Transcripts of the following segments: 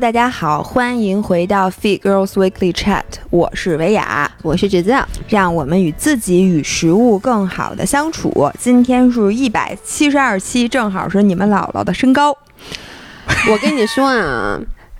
大家好，欢迎回到 Fit Girls Weekly Chat，我是维雅，我是芷子，让我们与自己与食物更好的相处。今天是一百七十二期，正好是你们姥姥的身高。我跟你说啊，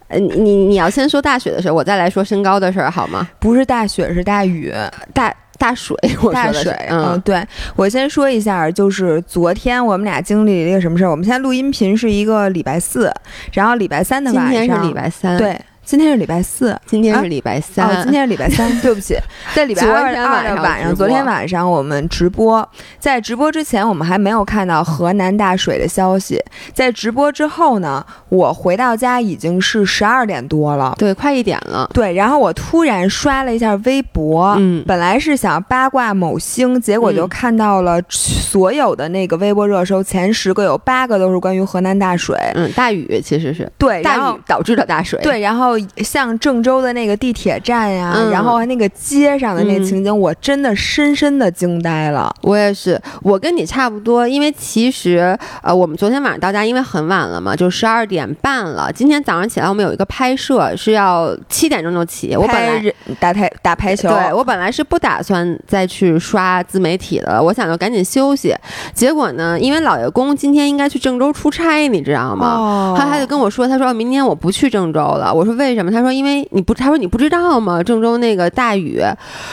呃，你你你要先说大雪的事儿，我再来说身高的事儿，好吗？不是大雪，是大雨，大大水，我大水。嗯，嗯，对，我先说一下，就是昨天我们俩经历了一个什么事儿。我们现在录音频是一个礼拜四，然后礼拜三的今晚上，天是礼拜三，，对，今天是礼拜四。今天是礼拜三，哦，今天是礼拜三，对不起，在礼拜二二天晚上的晚上，昨天晚上我们直播，在直播之前我们还没有看到河南大水的消息，在直播之后呢，我回到家已经是十二点多了。对，快一点了，对，然后我突然刷了一下微博，嗯。本来是想八卦某星，结果就嗯。看到了所有的那个微博热搜前十个有八个都是关于河南大水。嗯，大雨其实是。对，大雨导致的大水，对，然后像郑州的那个地铁站呀、嗯然后那个街上的那嗯情景，我真的深深的惊呆了。我也是，我跟你差不多，因为其实呃，我们昨天晚上到家，因为很晚了嘛，就十二点半了。今天早上起来，我们有一个拍摄是要七点钟就起，我本来人打台打排球，对我本来是不打算再去刷自媒体的了，我想就赶紧休息。结果呢，因为老爷公今天应该去郑州出差，你知道吗？哦后来他就跟我说，他说明天我不去郑州了。我说为什么？他说因为你不，他说你不知道吗？郑州那个大雨，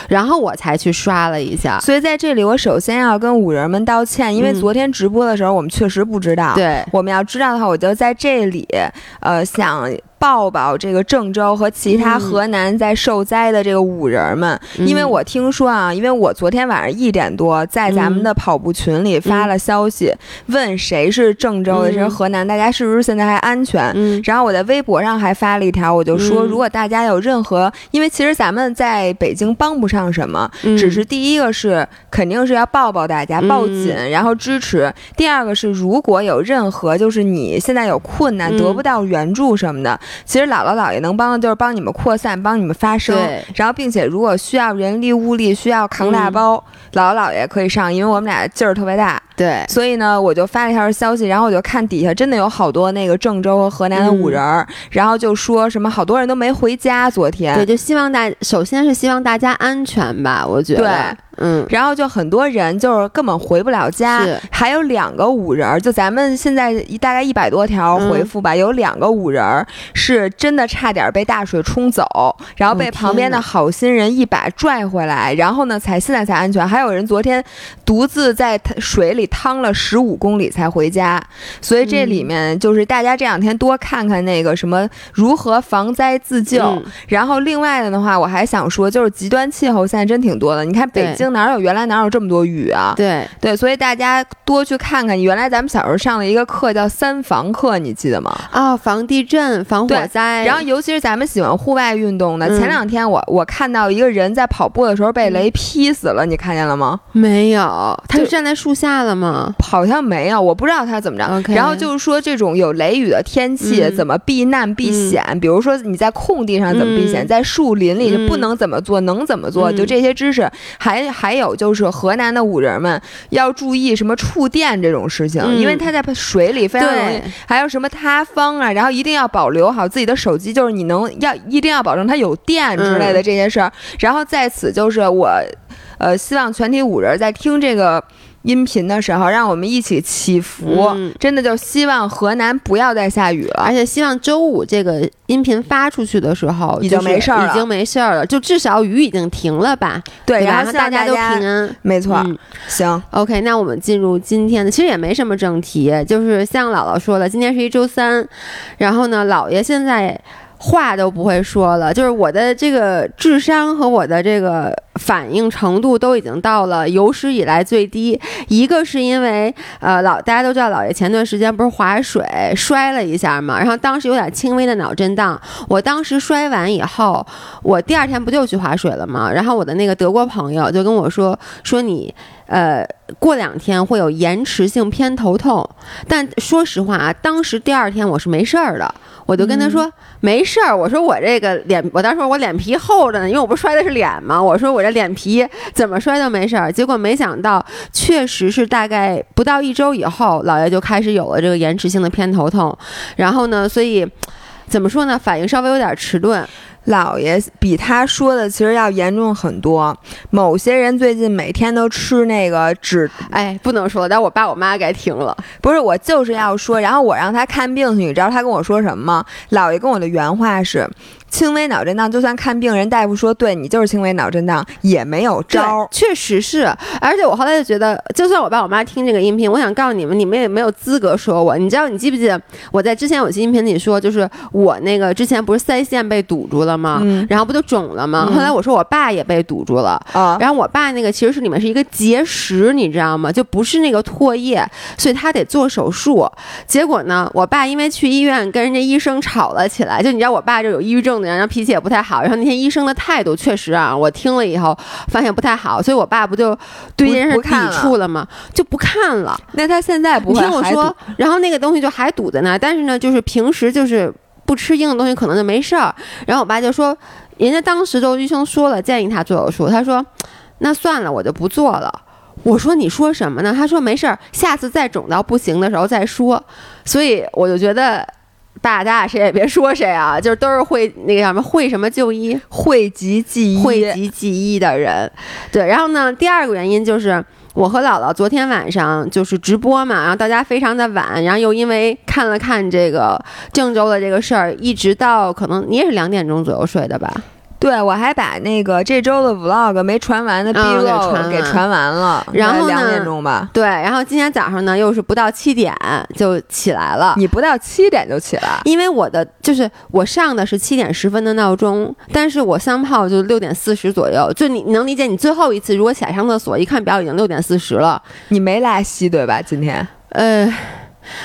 然后我才去刷了一下。所以在这里，我首先要跟五人们道歉，因为嗯昨天直播的时候我们确实不知道。，对，我们要知道的话，我就在这里，呃，想抱抱这个郑州和其他嗯。河南在受灾的这个五人们，嗯。因为我听说啊，因为我昨天晚上一点多在咱们的跑步群里发了消息，问谁是郑州的，嗯谁是河南，大家是不是现在还安全？嗯。然后我在微博上还发了一条，我就说，嗯。如果大家有任何，因为其实咱们在北京帮不上什么，嗯。只是第一个是肯定是要抱抱大家，嗯。抱紧，然后支持；第二个是如果有任何就是你现在有困难嗯。得不到援助什么的，其实姥姥姥爷能帮的就是帮你们扩散，帮你们发声。对。然后并且如果需要人力物力，需要扛大嗯。包，姥姥姥爷可以上，因为我们俩劲儿特别大。对，所以呢，我就发了一条消息，然后我就看底下真的有好多那个郑州和河南的五人儿，然后就说什么好多人都没回家，昨天。对，就希望大，首先是希望大家安全吧，我觉得，对嗯，然后就很多人就是根本回不了家，还有两个五人儿，就咱们现在一大概一百多条嗯回复吧，有两个五人儿是真的差点被大水冲走，然后被哦旁边的好心人一把拽回来，然后呢才现在才安全。还有人昨天独自在水里趟了十五公里才回家，所以这里嗯面就是大家这两天多看看那个什么如何防灾自救。嗯然后另外的的话，我还想说，就是极端气候现在真挺多的。你看北对京哪有原来哪有这么多雨啊？对，对，所以大家多去看看。原来咱们小时候上了一个课叫三防课，你记得吗？啊、防地震、防火灾，然后，尤其是咱们喜欢户外运动的，嗯前两天我我看到一个人在跑步的时候被雷劈死了，你看见了吗？没有，他是站在树下了吗？好像没有，我不知道他怎么着。然后就是说，这种有雷雨的天气，嗯怎么避难避险？比如说你在空地上怎么避险，嗯在树林里就不嗯能怎么做，能怎么做？嗯就这些知识。还还有就是河南的五人们要注意什么触电这种事情，嗯因为它在水里非常容易对。还有什么塌方啊，然后一定要保留好自己的手机，就是你能要一定要保证它有电之类的嗯这些事儿。然后在此就是我，呃，希望全体五人在听这个。音频的时候，让我们一起祈福，嗯真的就希望河南不要再下雨了而。且希望周五这个音频发出去的时候，已经没事儿了已经没事儿了，就至少雨已经停了吧？对，吧？然后大家都平安。没错，嗯行，OK，那我们进入今天的，其实也没什么正题，就是像姥姥说的，今天是一周三，然后呢，姥爷现在话都不会说了，就是我的这个智商和我的这个反应程度都已经到了有史以来最低。一个是因为呃老大家都知道，姥爷前段时间不是划水摔了一下嘛，然后当时有点轻微的脑震荡。我当时摔完以后，我第二天不就去划水了吗？然后我的那个德国朋友就跟我说说你。呃，过两天会有延迟性偏头痛，但说实话啊，当时第二天我是没事儿的，我就跟他说、没事儿。我说我这个脸，我当时说我脸皮厚着呢，因为我不是摔的是脸嘛，我说我这脸皮怎么摔都没事儿。结果没想到，确实是大概不到一周以后，姥爷就开始有了这个延迟性的偏头痛，然后呢，所以。怎么说呢？反应稍微有点迟钝。姥爷比他说的其实要严重很多。某些人最近每天都吃那个止，哎，不能说，但我爸我妈该听了。不是，我就是要说。然后我让他看病去，你知道他跟我说什么吗？姥爷跟我的原话是。轻微脑震荡，就算看病人大夫说对你就是轻微脑震荡，也没有招。确实是，而且我后来就觉得，就算我爸我妈听这个音频，我想告诉你们，你们也没有资格说我。你知道，你记不记得我在之前有期音频里说，就是我那个之前不是腮腺被堵住了吗？然后不就肿了吗？后来我说我爸也被堵住了啊。然后我爸那个其实是里面是一个结石，你知道吗？就不是那个唾液，所以他得做手术。结果呢，我爸因为去医院跟人家医生吵了起来，就你知道我爸就有抑郁症。然后脾气也不太好，然后那天医生的态度确实啊，我听了以后发现不太好，所以我爸不就对这件事抵触了吗？就不看了。那他现在不听我说，然后那个东西就还堵在那，但是呢，就是平时就是不吃硬的东西，可能就没事儿。然后我爸就说，人家当时就医生说了，建议他做手术，他说那算了，我就不做了。我说你说什么呢？他说没事儿，下次再肿到不行的时候再说。所以我就觉得。大家谁也别说谁啊，就是都是会那个什么会什么就医，讳疾忌医，讳疾忌医的人。对，然后呢，第二个原因就是我和姥姥昨天晚上就是直播嘛，然后大家非常的晚，然后又因为看了看这个郑州的这个事儿，一直到可能你也是两点钟左右睡的吧。对，我还把那个这周的 vlog 没传完的 B 录给传完了，然后两点钟吧。对，然后今天早上呢，又是不到七点就起来了。你不到七点就起来？因为我的就是我上的是七点十分的闹钟，但是我三炮就六点四十左右。就你能理解，你最后一次如果起来上厕所，一看表已经六点四十了。你没拉稀对吧？今天？呃，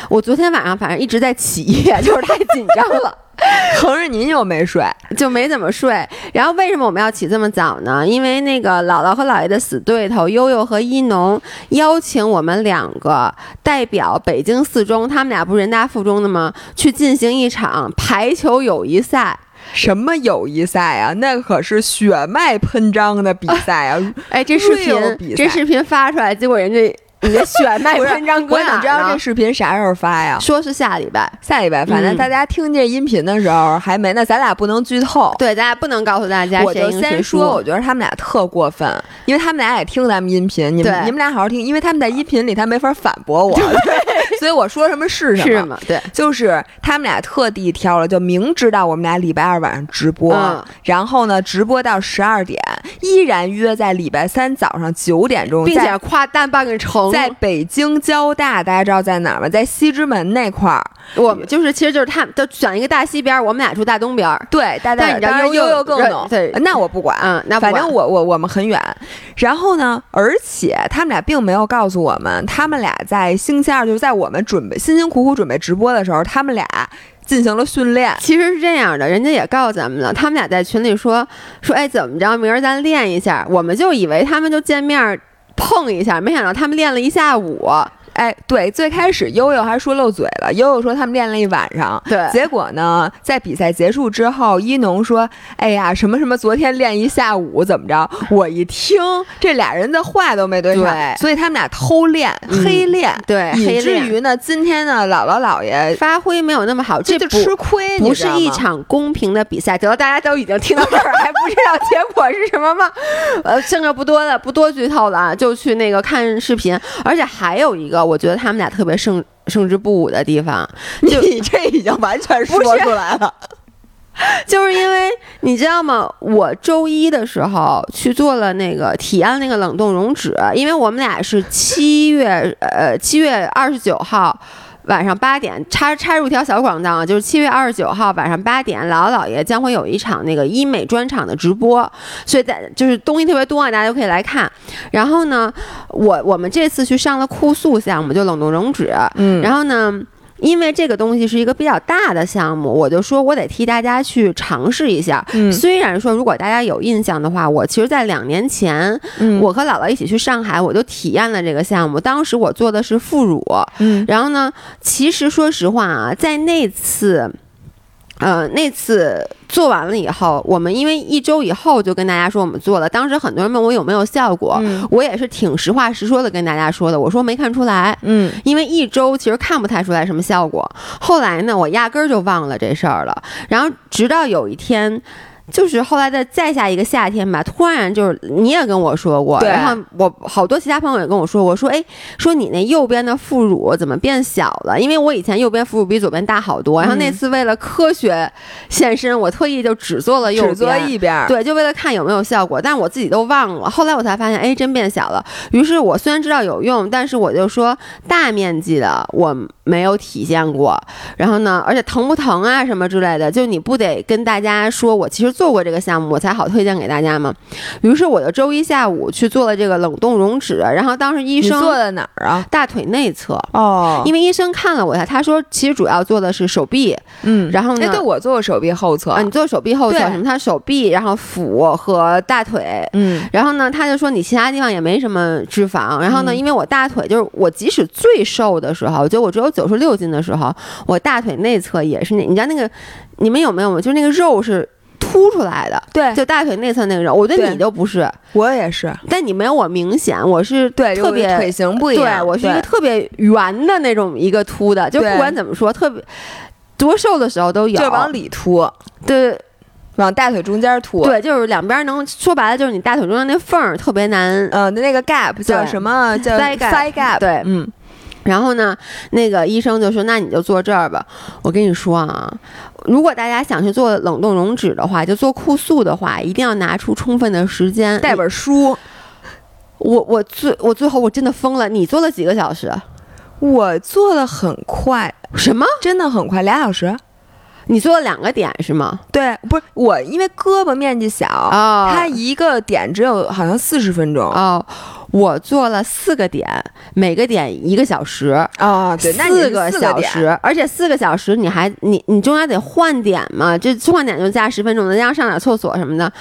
我昨天晚上反正一直在起夜，就是太紧张了。可是您又没睡，就没怎么睡。然后为什么我们要起这么早呢？因为那个姥姥和姥爷的死对头悠悠和一农邀请我们两个代表北京四中，他们俩不是人大附中的吗？去进行一场排球友谊赛。什么友谊赛啊？那可是血脉喷张的比赛啊！哎，这视频，这视频发出来，结果人家。你的血脉喷张，我想知道这视频啥时候发呀？说是下礼拜，下礼拜。反正大家听这音频的时候还没那，咱俩不能剧透。对，咱俩不能告诉大家。我就先说，我觉得他们俩特过分，因为他们俩也听咱们音频。你们你们俩好好听，因为他们在音频里他没法反驳我，所以我说什么是什么。对，就是他们俩特地挑了，就明知道我们俩礼拜二晚上直播，然后呢直播到十二点，依然约在礼拜三早上九点钟，并且跨大半个城，在北京。交大，大家知道在哪儿吗？在西直门那块儿。我们就是，其实就是他们都选一个大西边，我们俩住大东边。对，但你知道悠悠更懂。对，那我不管。嗯，那反正我我我们很远。然后呢，而且他们俩并没有告诉我们，他们俩在星期二，就是在我我们准备辛辛苦苦准备直播的时候，他们俩进行了训练。其实是这样的，人家也告诉咱们了，他们俩在群里说说，哎，怎么着，明儿咱练一下。我们就以为他们就见面碰一下，没想到他们练了一下午。哎，对，最开始悠悠还说漏嘴了。悠悠说他们练了一晚上，对。结果呢，在比赛结束之后，一农说：“哎呀，什么什么，昨天练一下午，怎么着？”我一听，这俩人的话都没对上，所以他们俩偷练、黑练，对，以至于呢，今天呢，姥姥姥爷发挥没有那么好，这就吃亏。不是一场公平的比赛，得大家都已经听到这儿，还不知道结果是什么吗？呃，剩下不多的，不多剧透了啊，就去那个看视频。而且还有一个。我觉得他们俩特别胜胜之不武的地方，就你这已经完全说出来了，就是因为你知道吗？我周一的时候去做了那个体验那个冷冻溶脂，因为我们俩是七月呃七月二十九号。晚上八点插插入一条小广告啊，就是七月二十九号晚上八点，姥姥姥爷将会有一场那个医美专场的直播，所以在就是东西特别多啊，大家都可以来看。然后呢，我我们这次去上了酷素项目，就冷冻溶脂，嗯，然后呢。因为这个东西是一个比较大的项目，我就说我得替大家去尝试一下。虽然说如果大家有印象的话，我其实，在两年前，我和姥姥一起去上海，我就体验了这个项目。当时我做的是副乳，然后呢，其实说实话啊，在那次。呃，那次做完了以后，我们因为一周以后就跟大家说我们做了，当时很多人问我有没有效果，嗯我也是挺实话实说的跟大家说的，我说没看出来，嗯，因为一周其实看不太出来什么效果。后来呢，我压根儿就忘了这事儿了，然后直到有一天。就是后来的再下一个夏天吧，突然就是你也跟我说过，然后我好多其他朋友也跟我说过，说哎，说你那右边的副乳怎么变小了？因为我以前右边副乳比左边大好多，然后那嗯次为了科学现身，我特意就只做了右边，只做一边，对，就为了看有没有效果，但我自己都忘了。后来我才发现，哎，真变小了。于是我虽然知道有用，但是我就说大面积的我没有体现过。然后呢，而且疼不疼啊什么之类的，就你不得跟大家说我其实做过这个项目，我才好推荐给大家嘛？于是我就周一下午去做了这个冷冻溶脂，然后当时医生你做的哪儿啊？大腿内侧。哦，因为医生看了我一下，他说其实主要做的是手臂，嗯，然后呢哎，对我做过手臂后侧，啊，你做手臂后侧什么？他手臂，然后腹和大腿，嗯，然后呢，他就说你其他地方也没什么脂肪。然后呢，嗯因为我大腿就是我即使最瘦的时候，就我只有九十六斤的时候，我大腿内侧也是那，你知道那个你们有没有？就是那个肉是凸出来的，对，就大腿内侧那个肉。我觉得你就不是，我也是，但你没有我明显，我是对，特别就腿型不一对样，我是一个特别圆的那种一个凸的，就不管怎么说，特别多瘦的时候都有，就往里凸，对。往大腿中间凸，，对，就是两边能说白了就是你大腿中间那缝儿特别难呃，那个 gap 叫什么？叫 thigh gap，对。嗯，然后呢，那个医生就说：“那你就坐这儿吧。”我跟你说啊，如果大家想去做冷冻溶脂的话，就做酷素的话，一定要拿出充分的时间。带本书，我我最我最后我真的疯了。你做了几个小时？我做的很快，什么？真的很快，俩小时。你做了两个点是吗？对，不是我，因为胳膊面积小，哦它一个点只有好像四十分钟。哦，我做了四个点，每个点一个小时。啊，对，四个小时，而且四个小时你还你你中间得换点嘛，就换点就加十分钟，再加上上点厕所什么的。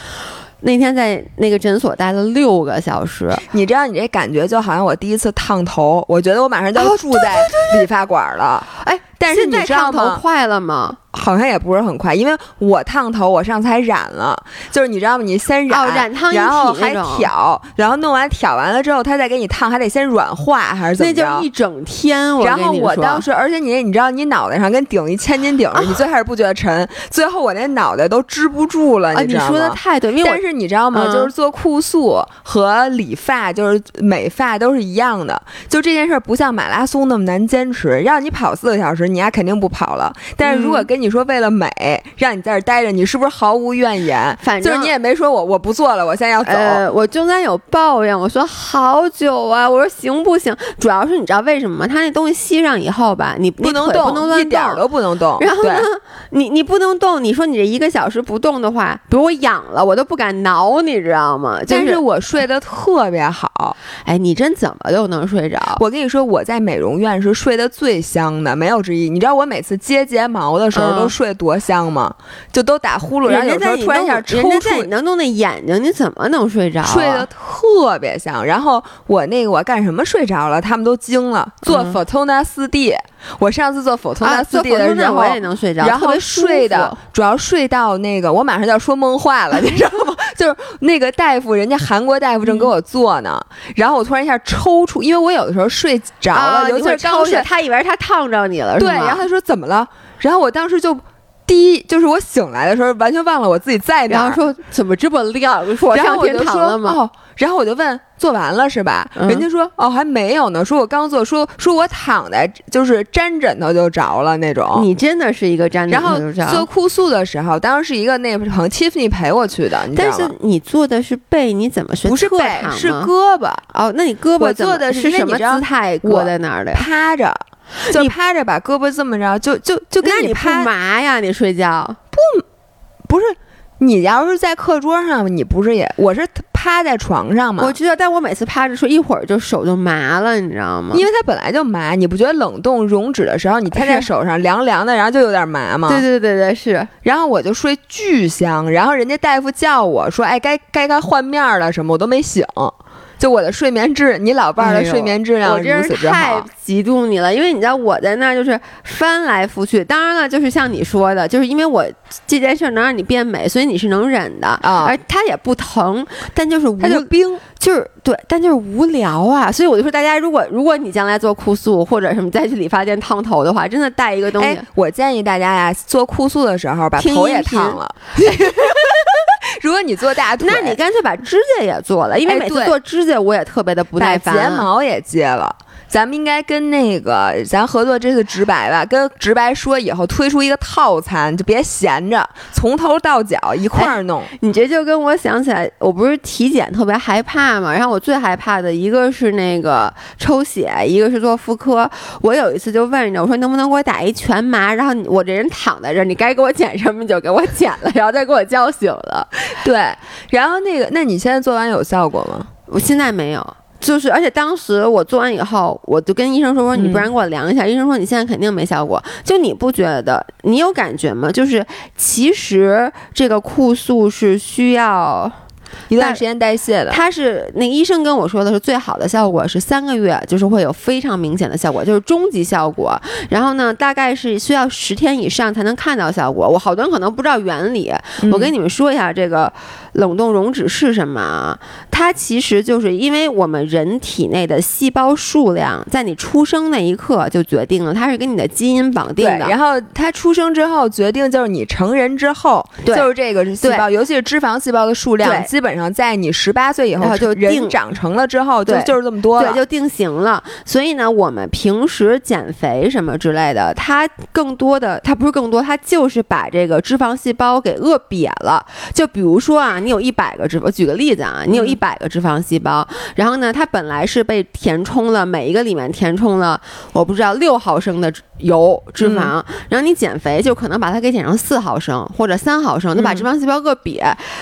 那天在那个诊所待了六个小时，你知道你这感觉就好像我第一次烫头，我觉得我马上就要哦住在理发馆了。哎，但是你烫头吗？快了吗？好像也不是很快，因为我烫头，我上次还染了，就是你知道吗？你先染，哦染烫一然后还挑，然后弄完挑完了之后，他再给你烫，还得先软化还是怎么着那就是一？整天。我然后我当时，而且你你知道，你脑袋上跟顶一千斤顶似的，你最开始不觉得沉，最后我那脑袋都支不住了，啊，你知道吗？说的太对，因为但是你知道吗？嗯就是做酷素和理发，就是美发都是一样的。就这件事儿不像马拉松那么难坚持，让你跑四个小时，你丫肯定不跑了。但是如果嗯跟你说为了美，让你在这儿待着，你是不是毫无怨言？反正就是你也没说我我不做了，我现在要走。呃，我中间有抱怨，我说好久啊，我说行不行？主要是你知道为什么吗？他那东西吸上以后吧，你不能动，不能乱一点儿都不能动。然后呢，你你不能动，你说你这一个小时不动的话，比如我痒了，我都不敢挠，你知道吗？就但是我睡得特别好。哎，你真怎么都能睡着？我跟你说，我在美容院是睡得最香的，没有之一。你知道我每次接睫毛的时候嗯都睡多香吗？就都打呼噜，然后有时候突然一下抽搐在你搐，那弄那眼睛，你怎么能睡着、啊？睡得特别香。然后我那个我干什么睡着了，他们都惊了。做嗯 Fortuna 四 D，、我上次做 Fortuna 啊，四 D 的时候，我也能睡着，然后睡的主要睡到那个，我马上就要说梦话了，你知道吗？就是那个大夫，人家韩国大夫正给我做呢，然后我突然一下抽搐，因为我有的时候睡着了，啊，尤其是刚睡他以为他烫着你了，是对，然后他说怎么了？然后我当时就。第一就是我醒来的时候完全忘了我自己在哪儿，然后说怎么这么亮？我上天然后我就说堂了吗？哦，然后我就问做完了是吧？嗯人家说哦还没有呢，说我刚做，说说我躺在就是沾枕头就着了那种。你真的是一个粘然后做哭诉的时候，当时是一个那好像 Tiffany 陪我去的？但是你做的是背，你怎么不是背，是胳膊哦，那你胳膊做的是是什么姿态我搁在那儿的呀？趴着，就趴着把胳膊这么着，就就就跟你不趴麻呀？你睡觉不不是。你要是在课桌上，你不是也我是趴在床上嘛？我知道，但我每次趴着睡一会儿就手就麻了，你知道吗？因为它本来就麻，你不觉得冷冻溶脂的时候，你 贴在手上凉凉的，然后就有点麻吗？对对对对是，然后我就睡巨香，然后人家大夫叫我说：“哎，该该该换面了什么，我都没醒。”就我的睡眠质，你老伴儿的睡眠质量如此之好，太嫉妒你了。因为你知道我在那儿就是翻来覆去，当然了，就是像你说的，就是因为我这件事能让你变美，所以你是能忍的啊。而它也不疼，但就是它就冰，就是对，但就是无聊啊。所以我就说，大家如果如果你将来做酷素或者什么再去理发店烫头的话，真的带一个东西。我建议大家呀，做酷素的时候把头也烫了。如果你做大腿，那你干脆把指甲也做了，因为每次做指甲我也特别的不耐烦。睫毛也接了。咱们应该跟那个咱合作这次直白吧，跟直白说以后推出一个套餐，就别闲着，从头到脚一块儿弄。你这就跟我想起来，我不是体检特别害怕嘛，然后我最害怕的一个是那个抽血，一个是做妇科。我有一次就问着我说能不能给我打一全麻，然后我这人躺在这儿，你该给我剪什么就给我剪了，然后再给我叫醒了。对，然后那个，那你现在做完有效果吗？我现在没有。就是，而且当时我做完以后，我就跟医生说说，你不然给我量一下。医生说你现在肯定没效果。就你不觉得？你有感觉吗？就是其实这个酷素是需要。一段时间代谢的，它是那医生跟我说的是最好的效果是三个月，就是会有非常明显的效果，就是终极效果。然后呢，大概是需要十天以上才能看到效果。我好多人可能不知道原理，我跟你们说一下这个冷冻溶脂是什么啊？它其实就是因为我们人体内的细胞数量在你出生那一刻就决定了，它是跟你的基因绑定的。然后它出生之后决定就是你成人之后，就是这个细胞，尤其是脂肪细胞的数量。基本上在你十八岁以后就定长成了之后，就就是这么多了，对，就定型了。所以呢，我们平时减肥什么之类的，它更多的，它不是更多，它就是把这个脂肪细胞给饿瘪了。就比如说啊，你有一百个脂，肪，举个例子啊，你有一百个脂肪细胞，然后呢，它本来是被填充了，每一个里面填充了，我不知道六毫升的油脂肪，然后你减肥就可能把它给减成四毫升或者三毫升，就把脂肪细胞个瘪。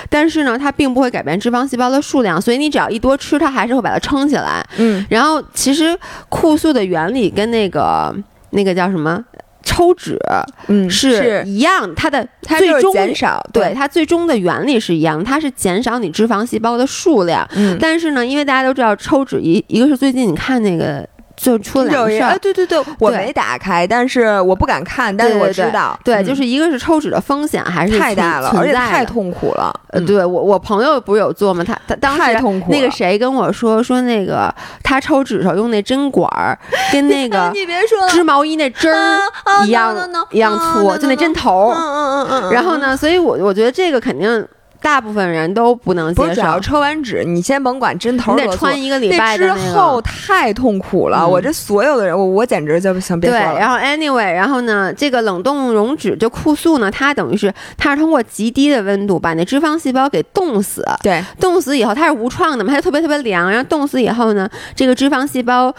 但是呢，它并不会。改变脂肪细胞的数量，所以你只要一多吃，它还是会把它撑起来。嗯，然后其实酷素的原理跟那个那个叫什么抽脂，嗯，是一样。它的最终减少，对它最终的原理是一样，它是减少你脂肪细胞的数量。嗯，但是呢，因为大家都知道抽脂一一个是最近你看那个。就出了两个事儿，对对对，我没打开，但是我不敢看，但是我知道，对，就是一个是抽脂的风险还是太大了，而且太痛苦了。呃，对我我朋友不是有做吗？他他当时那个谁跟我说说那个他抽脂的时候用那针管儿，跟那个 你别说织毛衣那针儿一样一样粗，就那针头。嗯嗯嗯嗯。然后呢，所以我我觉得这个肯定。大部分人都不能接受。抽完脂，你先甭管针头你得穿一个礼拜之后太痛苦了。我这所有的人，我我简直就想别说了。对，然后 anyway，然后呢，这个冷冻溶脂就酷素呢，它等于是它是通过极低的温度把那脂肪细胞给冻死。对，冻死以后它是无创的嘛，它就特别特别凉。然后冻死以后呢，这个脂肪细胞。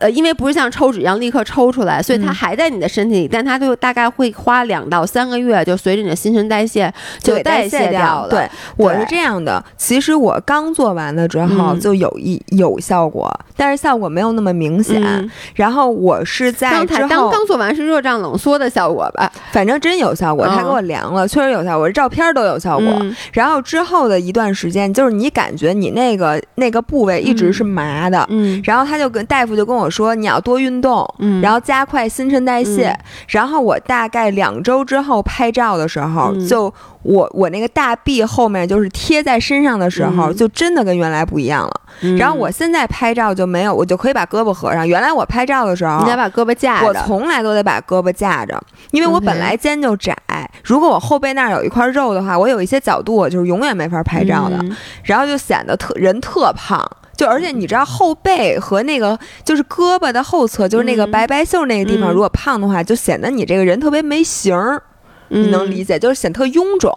呃，因为不是像抽脂一样立刻抽出来，所以它还在你的身体里，但它就大概会花两到三个月，就随着你的新陈代谢就代谢掉了。对，我是这样的。其实我刚做完了之后就有一有效果，但是效果没有那么明显。然后我是在之后刚刚做完是热胀冷缩的效果吧？反正真有效果，他给我量了，确实有效果，照片都有效果。然后之后的一段时间，就是你感觉你那个那个部位一直是麻的，嗯，然后他就跟大夫就跟我说你要多运动，嗯，然后加快新陈代谢，然后我大概两周之后拍照的时候，就我我那个大臂后面就是贴在身上的时候，就真的跟原来不一样了。然后我现在拍照就没有，我就可以把胳膊合上。原来我拍照的时候，你得把胳膊架着，我从来都得把胳膊架着，因为我本来肩就窄，如果我后背那儿有一块肉的话，我有一些角度我就是永远没法拍照的，然后就显得特人特胖。就而且你知道后背和那个就是胳膊的后侧，就是那个白白袖那个地方，如果胖的话，就显得你这个人特别没型儿。你能理解，就是显特臃肿。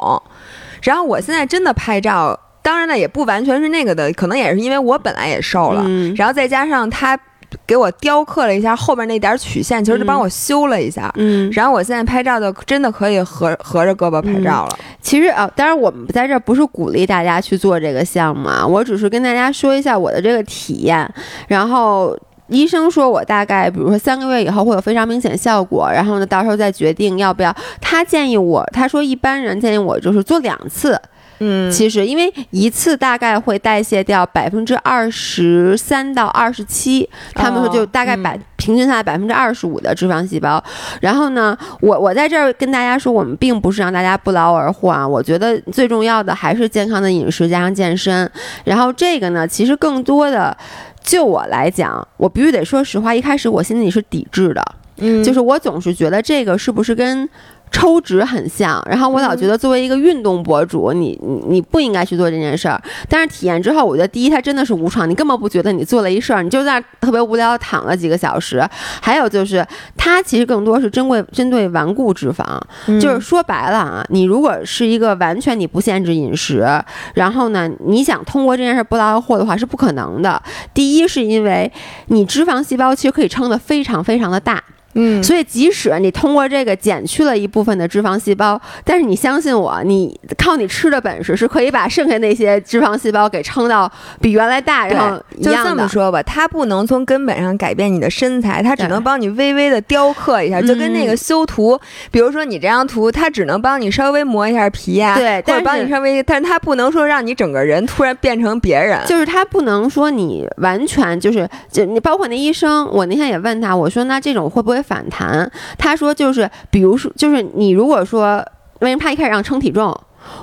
然后我现在真的拍照，当然了，也不完全是那个的，可能也是因为我本来也瘦了，然后再加上他。给我雕刻了一下后边那点曲线，其实就帮我修了一下。嗯，然后我现在拍照就真的可以合合着胳膊拍照了。其实啊，当然我们在这不是鼓励大家去做这个项目啊，我只是跟大家说一下我的这个体验。然后医生说我大概比如说三个月以后会有非常明显效果，然后呢到时候再决定要不要。他建议我，他说一般人建议我就是做两次。嗯，其实因为一次大概会代谢掉百分之二十三到二十七，他们说就大概百、嗯平均下来百分之二十五的脂肪细胞。然后呢，我我在这儿跟大家说，我们并不是让大家不劳而获啊，我觉得最重要的还是健康的饮食加上健身。然后这个呢，其实更多的。就我来讲，我必须得说实话，一开始我心里是抵制的，嗯，就是我总是觉得这个是不是跟抽脂很像，然后我老觉得作为一个运动博主，你你你不应该去做这件事儿。但是体验之后，我觉得第一，它真的是无创，你根本不觉得你做了一事儿，你就在那特别无聊的躺了几个小时。还有就是，它其实更多是针对针对顽固脂肪，嗯就是说白了啊，你如果是一个完全你不限制饮食，然后呢，你想通过这件事不劳而获的话是不可能的。第一是因为你脂肪细胞其实可以撑得非常非常的大。嗯，所以，即使你通过这个减去了一部分的脂肪细胞，但是你相信我，你靠你吃的本事是可以把剩下那些脂肪细胞给撑到比原来大，然后一就。这么说吧，它不能从根本上改变你的身材，它只能帮你微微的雕刻一下，就跟那个嗯修图，比如说你这张图，它只能帮你稍微磨一下皮呀、或者对但是帮你稍微，但是它不能说让你整个人突然变成别人。就是它不能说你完全就是，就你包括那医生，我那天也问他，我说那这种会不会反弹？他说就是，比如说就是你如果说为什么他一开始让称体重？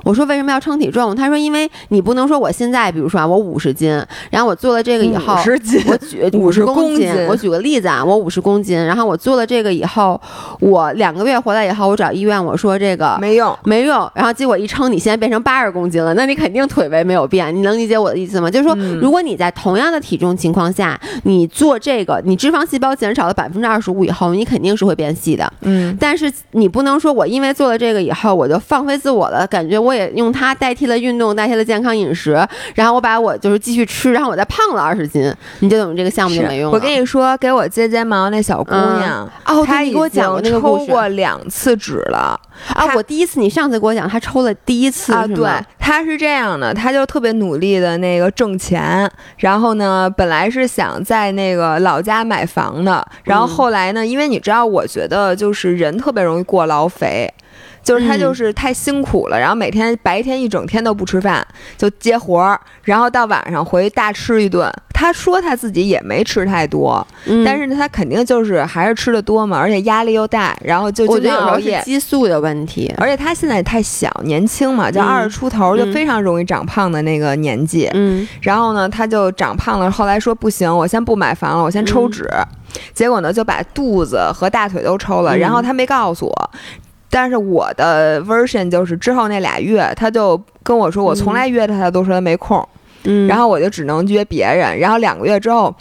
我说为什么要称体重？他说因为你不能说我现在比如说啊我五十斤，然后我做了这个以后，十斤，我举 50十公斤我举个例子啊，我五十公斤，然后我做了这个以后，我两个月回来以后，我找医院我说这个没用。没用，然后结果一称，你现在变成八十公斤了，那你肯定腿围没有变，你能理解我的意思吗？就是说，嗯如果你在同样的体重情况下，你做这个，你脂肪细胞减少了百分之二十五以后，你肯定是会变细的。嗯，但是你不能说我因为做了这个以后，我就放飞自我了，感觉我也用它代替了运动，代替了健康饮食，然后我把我就是继续吃，然后我再胖了二十斤，你就等于这个项目就没用了。我跟你说，给我接睫毛那小姑娘，哦，她给我讲过那个抽过两次脂了。啊！我第一次，你上次给我讲，她抽了第一次啊，对是吗，他是这样的，她就特别努力的那个挣钱，然后呢，本来是想在那个老家买房的，然后嗯后来呢，因为你知道，我觉得就是人特别容易过劳肥。就是他嗯就是太辛苦了，然后每天白天一整天都不吃饭，就接活儿，然后到晚上回去大吃一顿。他说他自己也没吃太多，嗯但是呢，他肯定就是还是吃的多嘛，而且压力又大，然后就我经觉得有时候。激素的问题。而且他现在太小，年轻嘛，就嗯二十出头，就嗯非常容易长胖的那个年纪。嗯然后呢，他就长胖了。后来说不行，我先不买房了，我先抽脂。结果呢，就把肚子和大腿都抽了。嗯然后他没告诉我，但是我的 version 就是之后那俩月，他就跟我说，我从来约他，他都说他没空。嗯，然后我就只能约别人。然后两个月之后，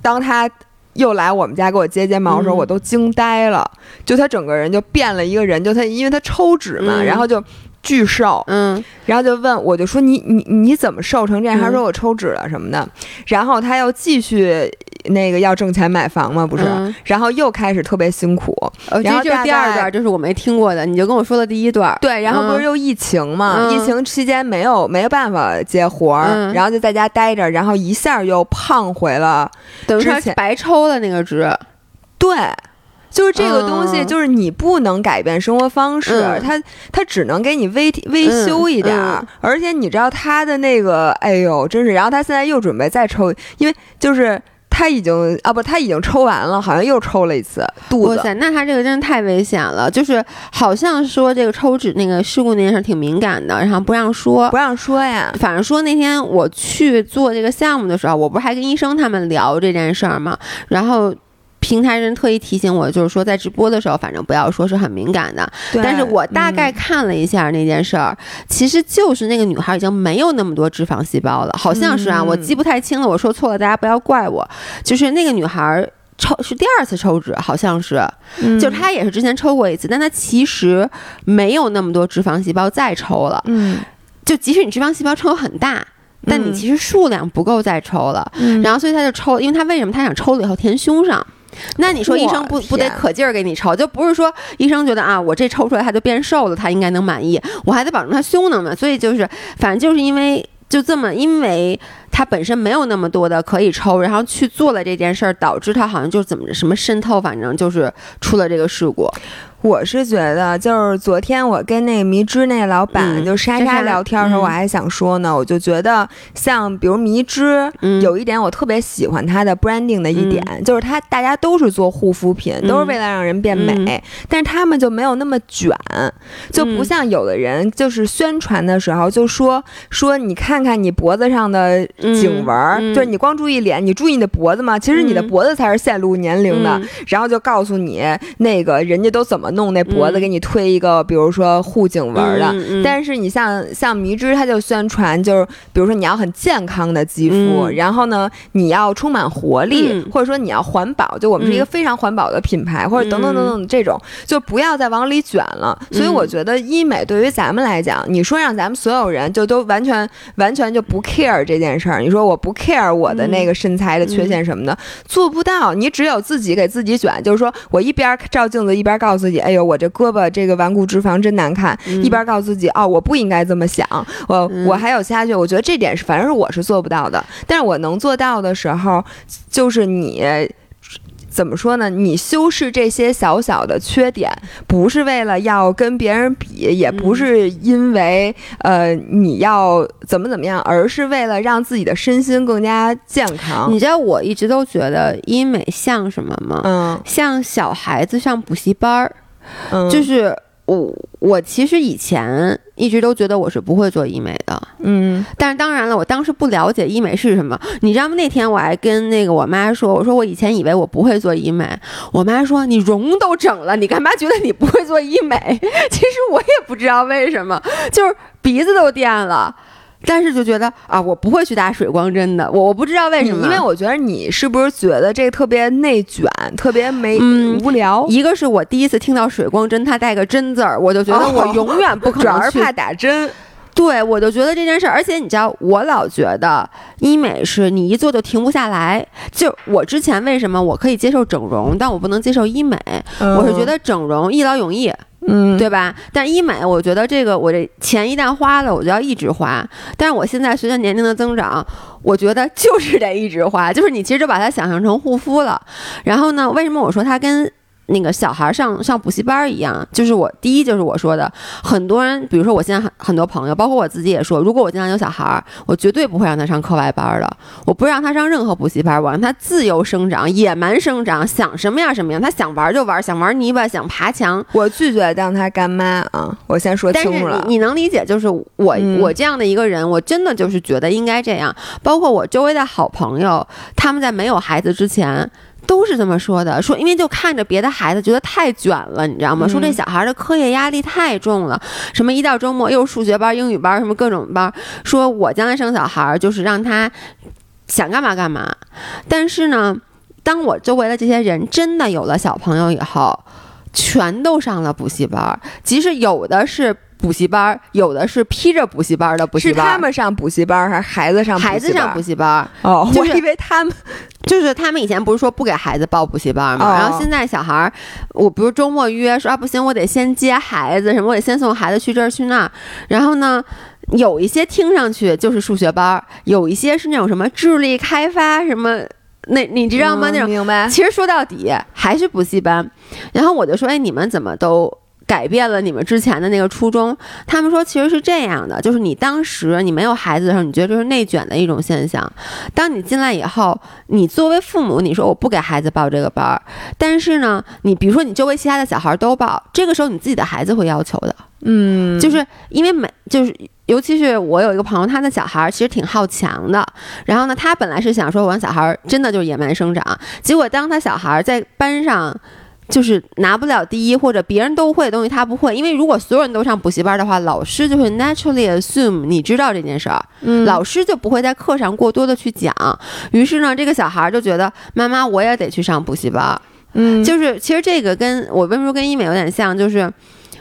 当他又来我们家给我接睫毛的时候，嗯我都惊呆了。就他整个人就变了一个人，就他因为他抽脂嘛，嗯然后就巨瘦。嗯然后就问，我就说你你你怎么瘦成这样？嗯他说我抽脂了什么的。然后他又继续那个要挣钱买房嘛，不是？嗯然后又开始特别辛苦。哦，然后这就是第二段，就是我没听过的，你就跟我说的第一段。对，然后不是嗯又疫情嘛？嗯疫情期间没有没有办法接活儿，嗯然后就在家待着，然后一下又胖回了。等于说白抽的那个值。对，就是这个东西，嗯就是你不能改变生活方式，嗯它它只能给你微微修一点儿。嗯而且你知道他的那个，哎呦，真是，然后他现在又准备再抽，因为就是他已经啊不，他已经抽完了，好像又抽了一次肚子。哇塞，那他这个真的太危险了，就是好像说这个抽脂那个事故那件事挺敏感的，然后不让说不。让说呀，反正说那天我去做这个项目的时候，我不是还跟医生他们聊这件事儿吗？然后平台人特意提醒我，就是说在直播的时候，反正不要说是很敏感的。但是我大概嗯看了一下那件事儿，其实就是那个女孩已经没有那么多脂肪细胞了，好像是啊，嗯我记不太清了，我说错了，大家不要怪我。就是那个女孩抽是第二次抽脂，好像是，嗯就她也是之前抽过一次，但她其实没有那么多脂肪细胞再抽了。嗯，就即使你脂肪细胞抽很大，但你嗯其实数量不够再抽了。嗯然后所以她就抽，因为她为什么她想抽了以后填胸上？那你说医生不不得可劲儿给你抽，就不是说医生觉得啊，我这抽出来他就变瘦了，他应该能满意，我还得保证他胸能嘛。所以就是，反正就是因为就这么，因为他本身没有那么多的可以抽，然后去做了这件事儿，导致他好像就怎么什么渗透，反正就是出了这个事故。我是觉得，就是昨天我跟那个迷之那老板就莎莎聊天的时候，我还想说呢，我就觉得像比如迷之，有一点我特别喜欢它的 branding 的一点，就是它大家都是做护肤品，都是为了让人变美，但是他们就没有那么卷，就不像有的人就是宣传的时候就说说你看看你脖子上的颈纹，就是你光注意脸，你注意你的脖子吗？其实你的脖子才是显露年龄的，然后就告诉你那个人家都怎么。弄那脖子给你推一个，比如说护颈纹的，但是你像像迷之，他就宣传就是，比如说你要很健康的肌肤，然后呢你要充满活力，或者说你要环保，就我们是一个非常环保的品牌，或者等等等等这种，就不要再往里卷了。所以我觉得医美对于咱们来讲，你说让咱们所有人就都完全完全就不 care 这件事儿，你说我不 care 我的那个身材的缺陷什么的，做不到。你只有自己给自己卷，就是说我一边照镜子一边告诉自己。哎呦，我这胳膊这个顽固脂肪真难看。一边告诉自己，哦，我不应该这么想。我我还有其他，我觉得这点是，反正是我是做不到的。但是我能做到的时候，就是你。怎么说呢？你修饰这些小小的缺点，不是为了要跟别人比，也不是因为呃你要怎么怎么样，而是为了让自己的身心更加健康。你知道我一直都觉得医美像什么吗？嗯，像小孩子上补习班儿，嗯，就是。我我其实以前一直都觉得我是不会做医美的，嗯，但是当然了，我当时不了解医美是什么。你知道吗？那天我还跟那个我妈说，我说我以前以为我不会做医美，我妈说你容都整了，你干嘛觉得你不会做医美？其实我也不知道为什么，就是鼻子都垫了。但是就觉得啊，我不会去打水光针的，我我不知道为什么，因为我觉得你是不是觉得这个特别内卷，特别没嗯无聊？一个是我第一次听到水光针，它带个针字儿，我就觉得我永远 不可能。主要是怕打针，对我就觉得这件事儿，而且你知道，我老觉得医美是你一做就停不下来。就我之前为什么我可以接受整容，但我不能接受医美？我是觉得整容一劳永逸。嗯，对吧？但医美，我觉得这个我这钱一旦花了，我就要一直花。但是我现在随着年龄的增长，我觉得就是得一直花，就是你其实就把它想象成护肤了。然后呢，为什么我说它跟？那个小孩上上补习班一样，就是我第一就是我说的，很多人，比如说我现在很很多朋友，包括我自己也说，如果我将来有小孩，我绝对不会让他上课外班的，我不让他上任何补习班，我让他自由生长、野蛮生长，想什么样什么样，他想玩就玩，想玩泥巴，想爬墙，我拒绝当他干妈啊！我先说清楚了。但是你能理解，就是我我这样的一个人，我真的就是觉得应该这样。包括我周围的好朋友，他们在没有孩子之前。都是这么说的，说因为就看着别的孩子觉得太卷了，你知道吗？说这小孩的课业压力太重了，什么一到周末又是数学班、英语班，什么各种班。说我将来生小孩就是让他想干嘛干嘛。但是呢，当我周围的这些人真的有了小朋友以后，全都上了补习班，即使有的是。补习班有的是披着补习班的补习班，是他们上补习班还是孩子上？孩子上补习班哦，我以为他们 就是他们以前不是说不给孩子报补习班吗？然后现在小孩儿，我不是周末约说啊不行，我得先接孩子什么，我得先送孩子去这儿去那儿。然后呢，有一些听上去就是数学班，有一些是那种什么智力开发什么，那 你知道吗？那种明白？其实说到底还是补习班。然后我就说，哎，你们怎么都？改变了你们之前的那个初衷。他们说其实是这样的，就是你当时你没有孩子的时候，你觉得这是内卷的一种现象。当你进来以后，你作为父母，你说我不给孩子报这个班儿，但是呢，你比如说你周围其他的小孩都报，这个时候你自己的孩子会要求的。嗯，就是因为每就是尤其是我有一个朋友，他的小孩其实挺好强的。然后呢，他本来是想说我让小孩真的就是野蛮生长，结果当他小孩在班上。就是拿不了第一，或者别人都会的东西他不会，因为如果所有人都上补习班的话，老师就会 naturally assume 你知道这件事儿，老师就不会在课上过多的去讲。于是呢，这个小孩就觉得妈妈我也得去上补习班。嗯，就是其实这个跟我为什么说跟医美有点像，就是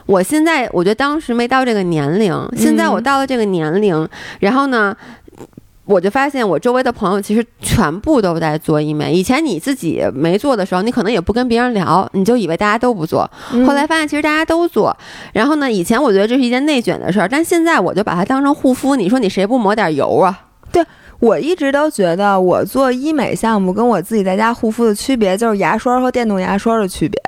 我现在我觉得当时没到这个年龄，现在我到了这个年龄，然后呢。我就发现，我周围的朋友其实全部都在做医美。以前你自己没做的时候，你可能也不跟别人聊，你就以为大家都不做。后来发现，其实大家都做。然后呢，以前我觉得这是一件内卷的事儿，但现在我就把它当成护肤。你说你谁不抹点油啊？对。我一直都觉得，我做医美项目跟我自己在家护肤的区别，就是牙刷和电动牙刷的区别，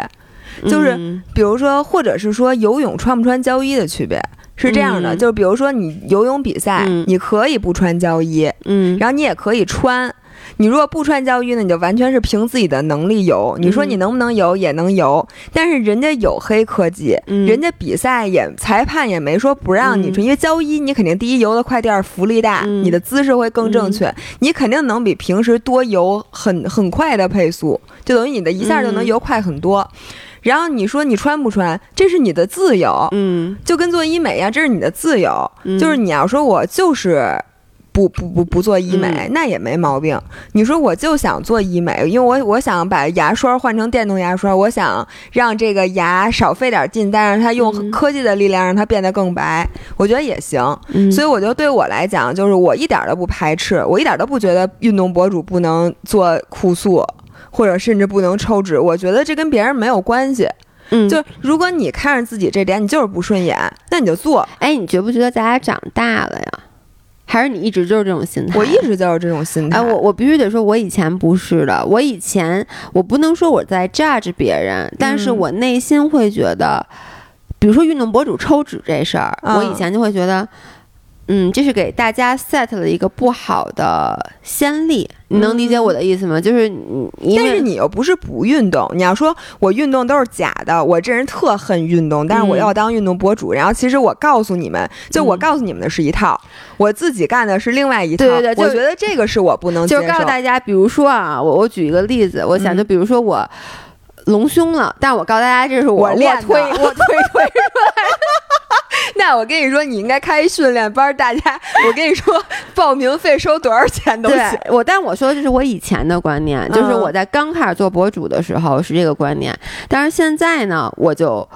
就是比如说，或者是说游泳穿不穿胶衣的区别，是这样的，就是比如说你游泳比赛，你可以不穿胶衣，嗯，然后你也可以穿。你如果不穿胶衣呢，你就完全是凭自己的能力游。你说你能不能游，也能游。但是人家有黑科技，人家比赛也裁判也没说不让你穿，因为胶衣你肯定第一游的快，第二浮力大，你的姿势会更正确，你肯定能比平时多游很很快的配速，就等于你的一下就能游快很多。然后你说你穿不穿，这是你的自由，嗯，就跟做医美一样，这是你的自由，就是你要说我就是。不不不不做医美，那也没毛病。你说我就想做医美，因为我我想把牙刷换成电动牙刷，我想让这个牙少费点劲，但是它用科技的力量让它变得更白，我觉得也行。所以我觉得对我来讲，就是我一点都不排斥，我一点都不觉得运动博主不能做酷塑，或者甚至不能抽脂。我觉得这跟别人没有关系。嗯，就如果你看着自己这点你就是不顺眼，那你就做。哎，你觉不觉得咱俩长大了呀？还是你一直就是这种心态？我一直就是这种心态。哎，我我必须得说，我以前不是的。我以前我不能说我在 judge 别人，但是我内心会觉得，比如说运动博主抽脂这事儿，我以前就会觉得。嗯，这是给大家 set 了一个不好的先例，你能理解我的意思吗？就是你，但是你又不是不运动，你要说我运动都是假的，我这人特恨运动，但是我要当运动博主，然后其实我告诉你们，就我告诉你们的是一套，我自己干的是另外一套。对对对，我觉得这个是我不能就是告诉大家，比如说啊，我我举一个例子，我想就比如说我隆胸了，但我告诉大家这是我练推我推推出来的。那我跟你说，你应该开一训练班，大家，我跟你说，报名费收多少钱都行。我，但我说的这是我以前的观念，就是我在刚开始做博主的时候是这个观念，但是现在呢，我就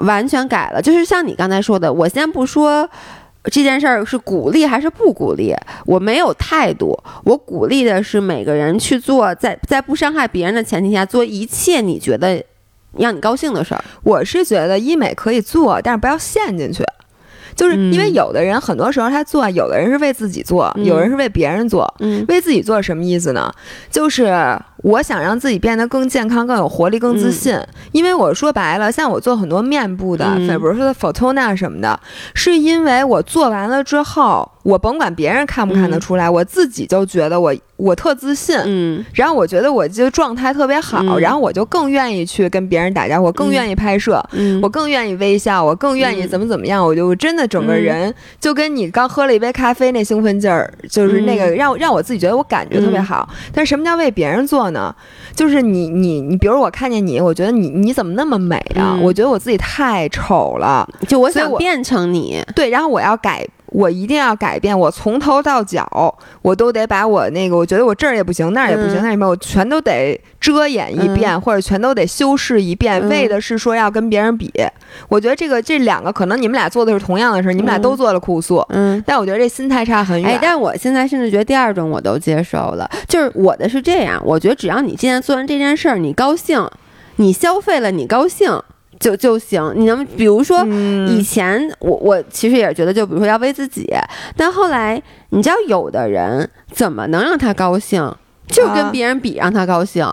完全改了。就是像你刚才说的，我先不说这件事儿是鼓励还是不鼓励，我没有态度，我鼓励的是每个人去做，在在不伤害别人的前提下做一切你觉得。让你高兴的事儿，我是觉得医美可以做，但是不要陷进去。就是因为有的人很多时候他做，有的人是为自己做，有人是为别人做。为自己做什么意思呢？就是我想让自己变得更健康、更有活力、更自信。因为我说白了，像我做很多面部的，比如说 Photona 什么的，是因为我做完了之后。我甭管别人看不看得出来，我自己就觉得我我特自信，嗯，然后我觉得我就状态特别好，然后我就更愿意去跟别人打招呼，更愿意拍摄，我更愿意微笑，我更愿意怎么怎么样，我就真的整个人就跟你刚喝了一杯咖啡那兴奋劲儿，就是那个让让我自己觉得我感觉特别好。但什么叫为别人做呢？就是你你你，比如我看见你，我觉得你你怎么那么美啊？我觉得我自己太丑了，就我想变成你，对，然后我要改。我一定要改变，我从头到脚，我都得把我那个，我觉得我这儿也不行，那儿也不行，那什么，我全都得遮掩一遍，或者全都得修饰一遍，为的是说要跟别人比。我觉得这个这两个可能你们俩做的是同样的事儿，你们俩都做了酷诉，嗯，但我觉得这心态差很远。哎，但我现在甚至觉得第二种我都接受了，就是我的是这样，我觉得只要你今天做完这件事儿，你高兴，你消费了，你高兴。就就行，你能比如说以前我我其实也是觉得，就比如说要为自己，但后来你知道，有的人怎么能让他高兴，就跟别人比让他高兴，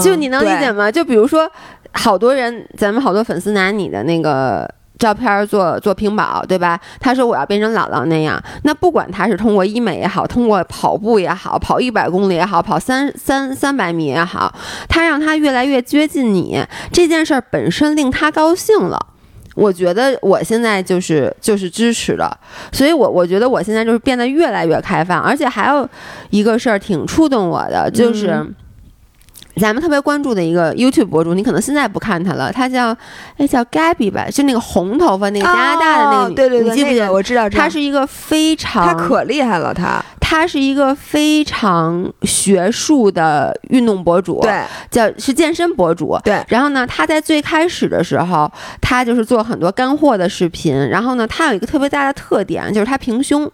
就你能理解吗？就比如说，好多人，咱们好多粉丝拿你的那个。照片做做屏保，对吧？他说我要变成姥姥那样。那不管他是通过医美也好，通过跑步也好，跑一百公里也好，跑三三三百米也好，他让他越来越接近你这件事儿本身令他高兴了。我觉得我现在就是就是支持的，所以我我觉得我现在就是变得越来越开放，而且还有一个事儿挺触动我的，就是。咱们特别关注的一个 YouTube 博主，你可能现在不看他了，他叫哎叫 Gabby 吧，就那个红头发那个加拿大的那个，对对对，你记不记得？我知道，他是一个非常，他可厉害了，他他是一个非常学术的运动博主，对，叫是健身博主，对。然后呢，他在最开始的时候，他就是做很多干货的视频，然后呢，他有一个特别大的特点，就是他平胸，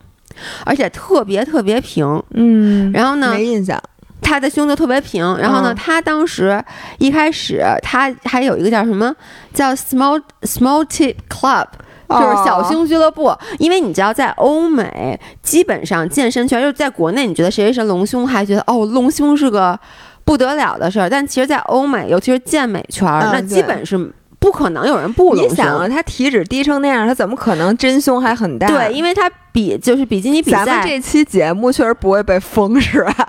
而且特别特别平，嗯。然后呢？没印象。他的胸就特别平，然后呢，他当时一开始他还有一个叫什么叫 small small tip club，就是小胸俱乐部。因为你知道，在欧美，基本上健身圈就是在国内，你觉得谁谁谁隆胸，还觉得哦，隆胸是个不得了的事儿。但其实，在欧美，尤其是健美圈，那基本是。不可能有人不隆胸。你想啊，他体脂低成那样，他怎么可能真胸还很大？对，因为他比就是比基尼比赛。咱们这期节目确实不会被封，是吧？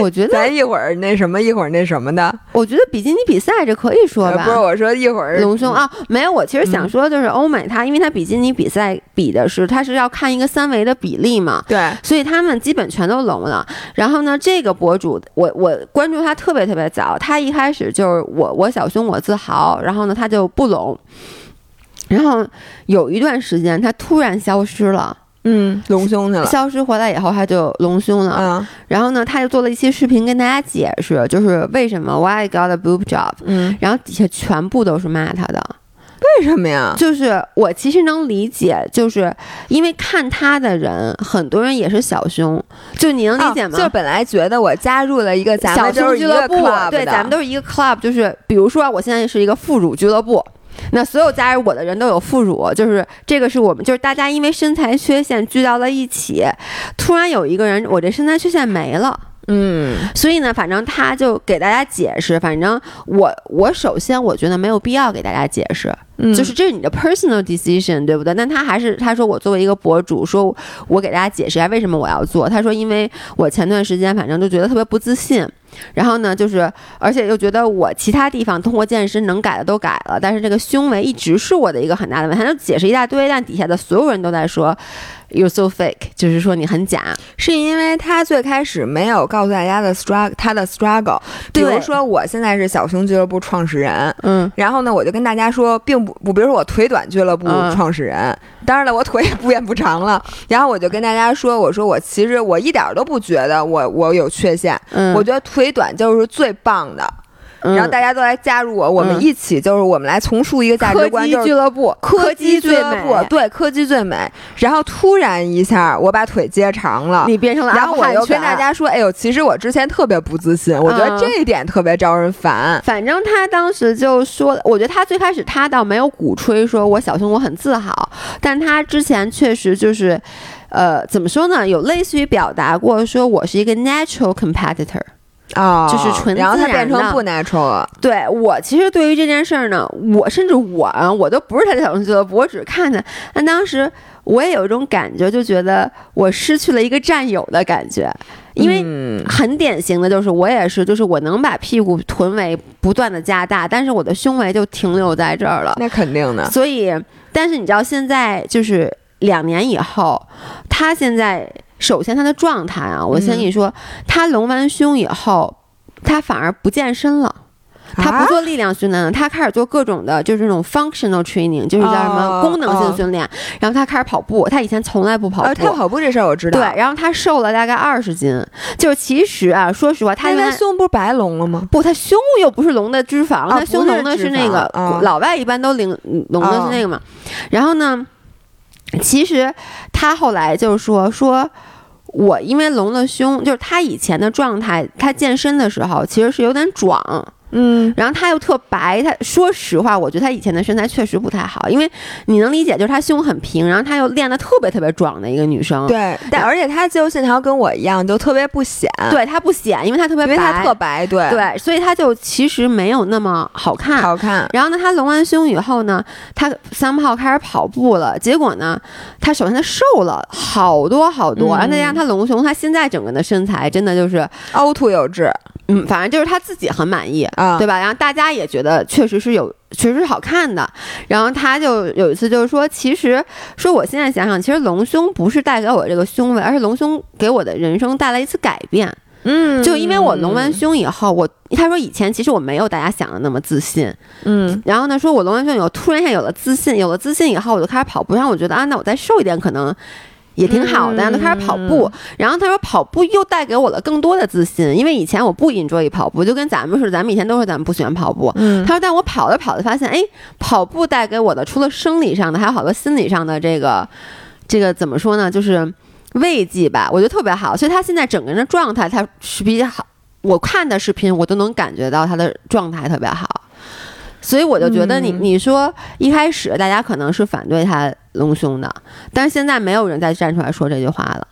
我觉得咱一会儿那什么，一会儿那什么的。我觉得比基尼比赛这可以说吧？不是，我说一会儿隆胸啊，没有。我其实想说，就是欧美它，因为它比基尼比赛比的是，它是要看一个三维的比例嘛。对。所以他们基本全都隆了。然后呢，这个博主，我我关注他特别特别早。他一开始就是我我小胸我自豪，然后呢他就不隆，然后有一段时间他突然消失了。嗯，隆胸去了。消失回来以后，他就隆胸了。嗯，然后呢，他就做了一期视频跟大家解释，就是为什么 Why got a boob job？嗯，然后底下全部都是骂他的。为什么呀？就是我其实能理解，就是因为看他的人，很多人也是小胸，就你能理解吗？就本来觉得我加入了一个小胸俱乐部，对，咱们都是一个 club，就是比如说我现在是一个副乳俱乐部。那所有加入我的人都有副乳，就是这个是我们，就是大家因为身材缺陷聚到了一起，突然有一个人，我这身材缺陷没了，嗯，所以呢，反正他就给大家解释，反正我我首先我觉得没有必要给大家解释，就是这是你的 personal decision，对不对？但他还是他说我作为一个博主，说我给大家解释一下为什么我要做，他说因为我前段时间反正就觉得特别不自信。然后呢，就是，而且又觉得我其他地方通过健身能改的都改了，但是这个胸围一直是我的一个很大的问题。他就解释一大堆，但底下的所有人都在说。You're so fake，就是说你很假，是因为他最开始没有告诉大家的 struggle，他的 struggle。比如说，我现在是小熊俱乐部创始人，嗯，然后呢，我就跟大家说，并不不，比如说我腿短俱乐部创始人，当然了，我腿也不变不长了。然后我就跟大家说，我说我其实我一点都不觉得我我有缺陷，嗯，我觉得腿短就是最棒的。然后大家都来加入我，我们一起就是我们来重塑一个价值观，就是俱乐部，柯基最美，对，柯基最美。然后突然一下，我把腿接长了，你变成了然后我又跟大家说，哎呦，其实我之前特别不自信，我觉得这一点特别招人烦。反正他当时就说，我觉得他最开始他倒没有鼓吹说我小胸我很自豪，但他之前确实就是，呃，怎么说呢？有类似于表达过说我是一个 natural competitor。啊，就是纯然后它变成不 natural 了。对我其实对于这件事儿呢，我甚至我啊，我都不是他的小众俱乐部，我只是看他。但当时我也有一种感觉，就觉得我失去了一个战友的感觉，因为很典型的就是我也是，就是我能把屁股臀围不断的加大，但是我的胸围就停留在这儿了。那肯定的。所以，但是你知道现在就是两年以后，他现在。首先，他的状态啊，我先跟你说，他隆完胸以后，他反而不健身了，他不做力量训练了，他开始做各种的，就是那种 functional training，就是叫什么功能性训练。然后他开始跑步，他以前从来不跑步。他跑步这事儿我知道。对，然后他瘦了大概二十斤，就是其实啊，说实话，他他胸不是白隆了吗？不，他胸又不是隆的脂肪，他胸隆的是那个老外一般都隆隆的是那个嘛。然后呢？其实他后来就说说，我因为隆了胸，就是他以前的状态，他健身的时候其实是有点壮。嗯，然后他又特白，他说实话，我觉得他以前的身材确实不太好，因为你能理解，就是他胸很平，然后他又练的特别特别壮的一个女生。对，但而且她肌肉线条跟我一样，就特别不显。对她不显，因为她特别白，因为他特白。对对，所以她就其实没有那么好看。好看。然后呢，她隆完胸以后呢，她三炮开始跑步了，结果呢，她首先她瘦了好多好多，然后再加上他隆胸，她现在整个的身材真的就是凹凸有致。嗯，反正就是她自己很满意啊，对吧？然后大家也觉得确实是有，确实是好看的。然后他就有一次就是说，其实说我现在想想，其实隆胸不是带给我这个胸围，而是隆胸给我的人生带来一次改变。嗯，就因为我隆完胸以后，我他说以前其实我没有大家想的那么自信。嗯，然后呢，说我隆完胸以后突然一下有了自信，有了自信以后我就开始跑步，然后我觉得啊，那我再瘦一点可能。也挺好的，就开始跑步。然后他说，跑步又带给我了更多的自信，因为以前我不 enjoy 跑步，就跟咱们似的，咱们以前都说咱们不喜欢跑步。他说，但我跑着跑着发现，哎，跑步带给我的除了生理上的，还有好多心理上的这个，这个怎么说呢？就是慰藉吧，我觉得特别好。所以他现在整个人的状态，他是比较好。我看的视频，我都能感觉到他的状态特别好。所以我就觉得你嗯你说一开始大家可能是反对他隆胸的，但是现在没有人再站出来说这句话了。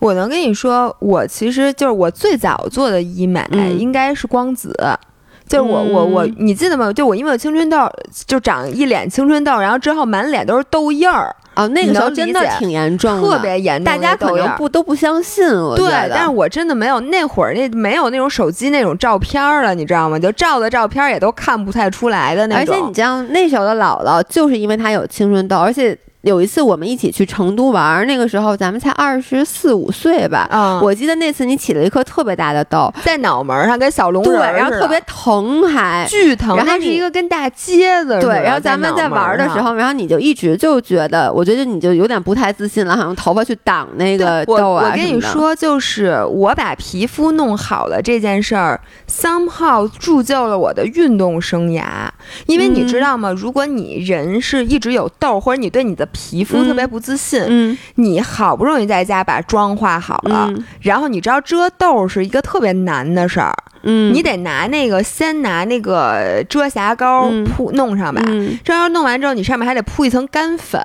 我能跟你说，我其实就是我最早做的医美嗯应该是光子。就是我我我嗯，你记得吗？就我因为有青春痘，就长一脸青春痘，然后之后满脸都是痘印儿，哦，那个时候真的挺严重的，特别严重大家可。能不都不相信，我觉对得，但是我真的没有那会儿那没有那种手机那种照片了，你知道吗？就照的照片也都看不太出来的那种。而且你知道那时候的姥姥，就是因为她有青春痘，而且有一次我们一起去成都玩儿，那个时候咱们才二十四五岁吧。嗯，我记得那次你起了一颗特别大的痘，在脑门儿上跟小龙对，人儿似的然后特别疼还。巨疼，然后是一个跟大疖子似的。对，然后咱们在玩儿的时候，然后你就一直就觉得，我觉得你就有点不太自信了，好像头发去挡那个痘啊我跟什么的，你说，就是我把皮肤弄好了这件事儿，somehow 铸就了我的运动生涯。因为你嗯知道吗？如果你人是一直有痘，或者你对你的皮肤嗯。特别不自信，嗯。你好不容易在家把妆化好了，嗯。然后你知道遮痘是一个特别难的事儿，嗯，你得拿那个先拿那个遮瑕膏嗯铺弄上吧。嗯，遮瑕膏弄完之后，你上面还得铺一层干粉，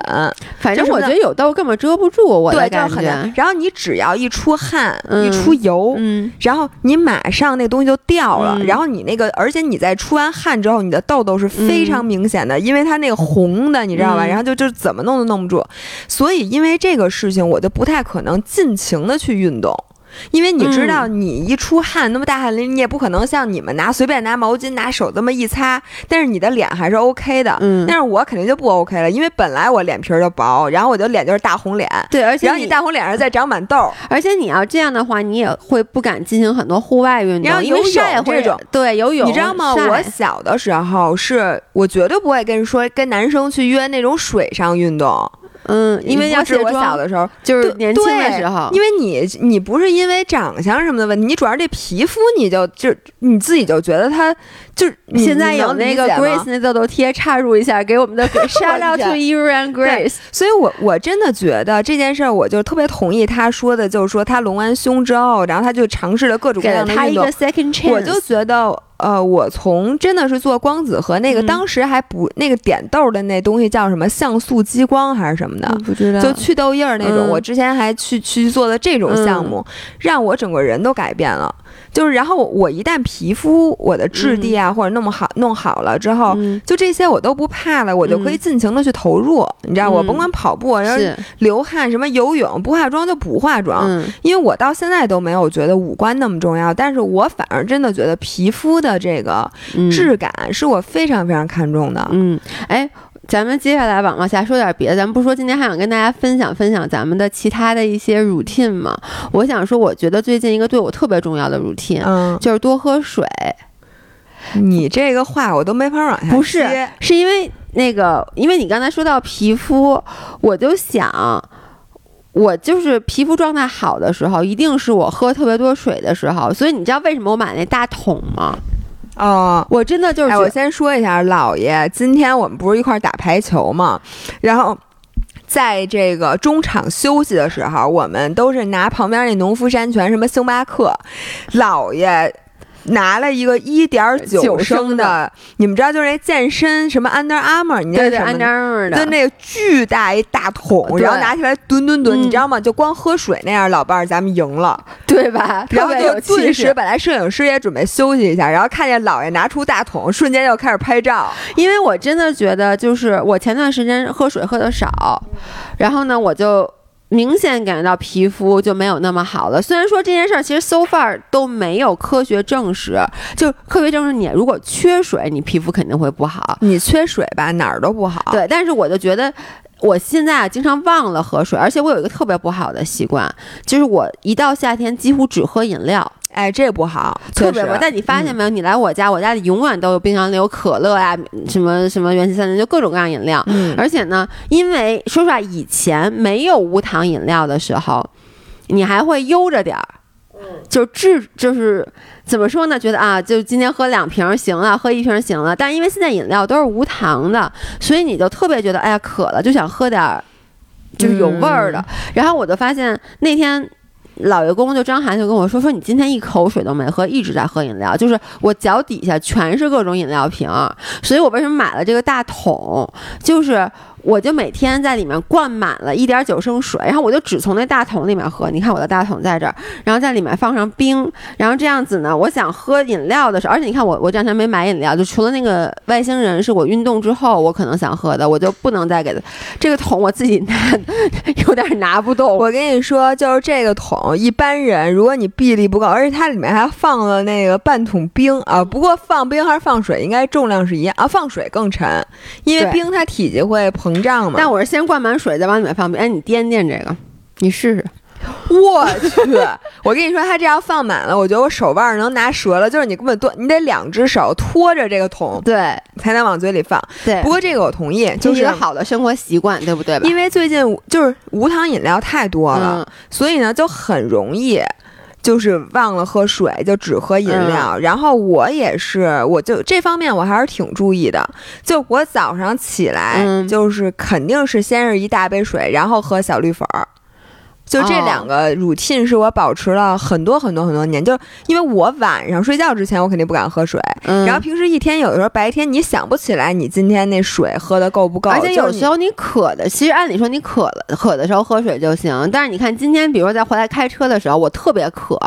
反正我觉得有痘根本遮不住我的对，就感是很难觉。。然后你只要一出汗，嗯一出油，嗯然后你马上那东西就掉了，嗯然后你那个，而且你在出完汗之后，你的痘痘是非常明显的，因为它那个红的，你知道吧？嗯然后就就怎么弄都弄不住，所以因为这个事情，我就不太可能尽情的去运动。因为你知道，嗯。你一出汗，那么大汗淋漓，你也不可能像你们拿随便拿毛巾拿手这么一擦，但是你的脸还是 OK 的。嗯。但是我肯定就不 OK 了，因为本来我脸皮儿就薄，然后我就脸就是大红脸，对，而且然后你大红脸上再长满痘。儿，而且你要这样的话，你也会不敢进行很多户外运动，因为晒会这种。对游泳，你知道吗？我小的时候是，我绝对不会跟说跟男生去约那种水上运动，嗯，因为要是我小，的时候，就是年轻的对时候，因为你你不是因为长相什么的问题，你主要这皮肤，你就就你自己就觉得它就是你现在有那个 Grace 那痘痘贴插入一下，给我们的 shout out to 天 you and Grace。所以我我真的觉得这件事儿，我就特别同意他说的，就是说他隆完胸之后，然后他就尝试了各种各样的运动他一个，second chance，我就觉得，呃，我从真的是做光子和那个、嗯当时还不那个点痘的那东西叫什么像素激光还是什么的，嗯不知道，就去痘印儿那种。嗯我之前还去去做的这种项目，让我整个人都改变了。就是然后我一旦皮肤我的质地啊、或者弄好弄好了之后。嗯就这些我都不怕了，我就可以尽情的去投入，你知道，我嗯甭管跑步，然后是流汗，什么游泳，不化妆就不化妆，嗯因为我到现在都没有觉得五官那么重要，但是我反而真的觉得皮肤的这个嗯质感是我非常非常看重的。嗯，哎。咱们接下来往往下说点别的，咱们不说今天还想跟大家分享分享咱们的其他的一些 routine 吗？我想说，我觉得最近一个对我特别重要的 routine、嗯，就是多喝水。你这个话我都没法往下不是接，是因为那个，因为你刚才说到皮肤，我就想，我就是皮肤状态好的时候，一定是我喝特别多水的时候。所以你知道为什么我买那大桶吗？哦。我真的就是哎，我先说一下，姥爷，今天我们不是一块儿打排球嘛，然后。在这个中场休息的时候，我们都是拿旁边那农夫山泉什么星巴克，姥爷拿了一个一点九九升的，你们知道就是那健身什么 Under Armour，你那对对，是什么安扎尔的，就那个巨大一大桶，然后拿起来吨吨吨，嗯你知道吗？就光喝水那样，老伴儿咱们赢了。对吧？然后就顿时，本来摄影师也准备休息一下，然后看见姥爷拿出大桶，瞬间就开始拍照。因为我真的觉得，就是我前段时间喝水喝的少，然后呢，我就。明显感觉到皮肤就没有那么好了。虽然说这件事儿其实 so far 都没有科学证实，就科学证实你如果缺水，你皮肤肯定会不好。你缺水吧，哪儿都不好。，对，但是我就觉得。我现在啊，经常忘了喝水，而且我有一个特别不好的习惯，就是我一到夏天几乎只喝饮料，哎，这不好，特别不。但你发现没有，你来我家，我家里永远都有冰箱里有可乐呀、什么什么元气森林，就各种各样饮料。嗯，而且呢，因为说实话，以前没有无糖饮料的时候，你还会悠着点儿，就治就是怎么说呢？觉得啊，就今天喝两瓶行了，喝一瓶行了。但是因为现在饮料都是无糖的，所以你就特别觉得哎呀渴了，就想喝点儿就是有味儿的。然后我就发现那天。老爷公就张涵就跟我说说你今天一口水都没喝，一直在喝饮料，就是我脚底下全是各种饮料瓶，所以我为什么买了这个大桶，就是。我就每天在里面灌满了一点九升水，然后我就只从那大桶里面喝。你看我的大桶在这儿，然后在里面放上冰，然后这样子呢，我想喝饮料的时候，而且你看我我这两天没买饮料，就除了那个外星人是我运动之后我可能想喝的，我就不能再给他这个桶我自己拿，有点拿不动。我跟你说，就是这个桶，一般人如果你臂力不够，而且它里面还放了那个半桶冰啊，不过放冰还是放水应该重量是一样啊，放水更沉，因为冰它体积会膨。膨胀嘛？但我是先灌满水，再往里面放冰。哎，你掂掂这个，你试试。我去，我跟你说，它这要放满了，我觉得我手腕能拿折了。就是你根本多，你得两只手托着这个桶，对，才能往嘴里放。对，不过这个我同意，就是一个好的生活习惯，对不对？因为最近就是无糖饮料太多了，所以呢就很容易。就是忘了喝水，就只喝饮料。然后我也是，我就这方面我还是挺注意的。就我早上起来，就是肯定是先是一大杯水，然后喝小绿粉儿。就这两个 routine 是我保持了很多很多很多年，就因为我晚上睡觉之前我肯定不敢喝水，然后平时一天有的时候白天你想不起来你今天那水喝的够不够，而且有时候你渴的，其实按理说你渴了渴的时候喝水就行，但是你看今天比如说在回来开车的时候我特别渴，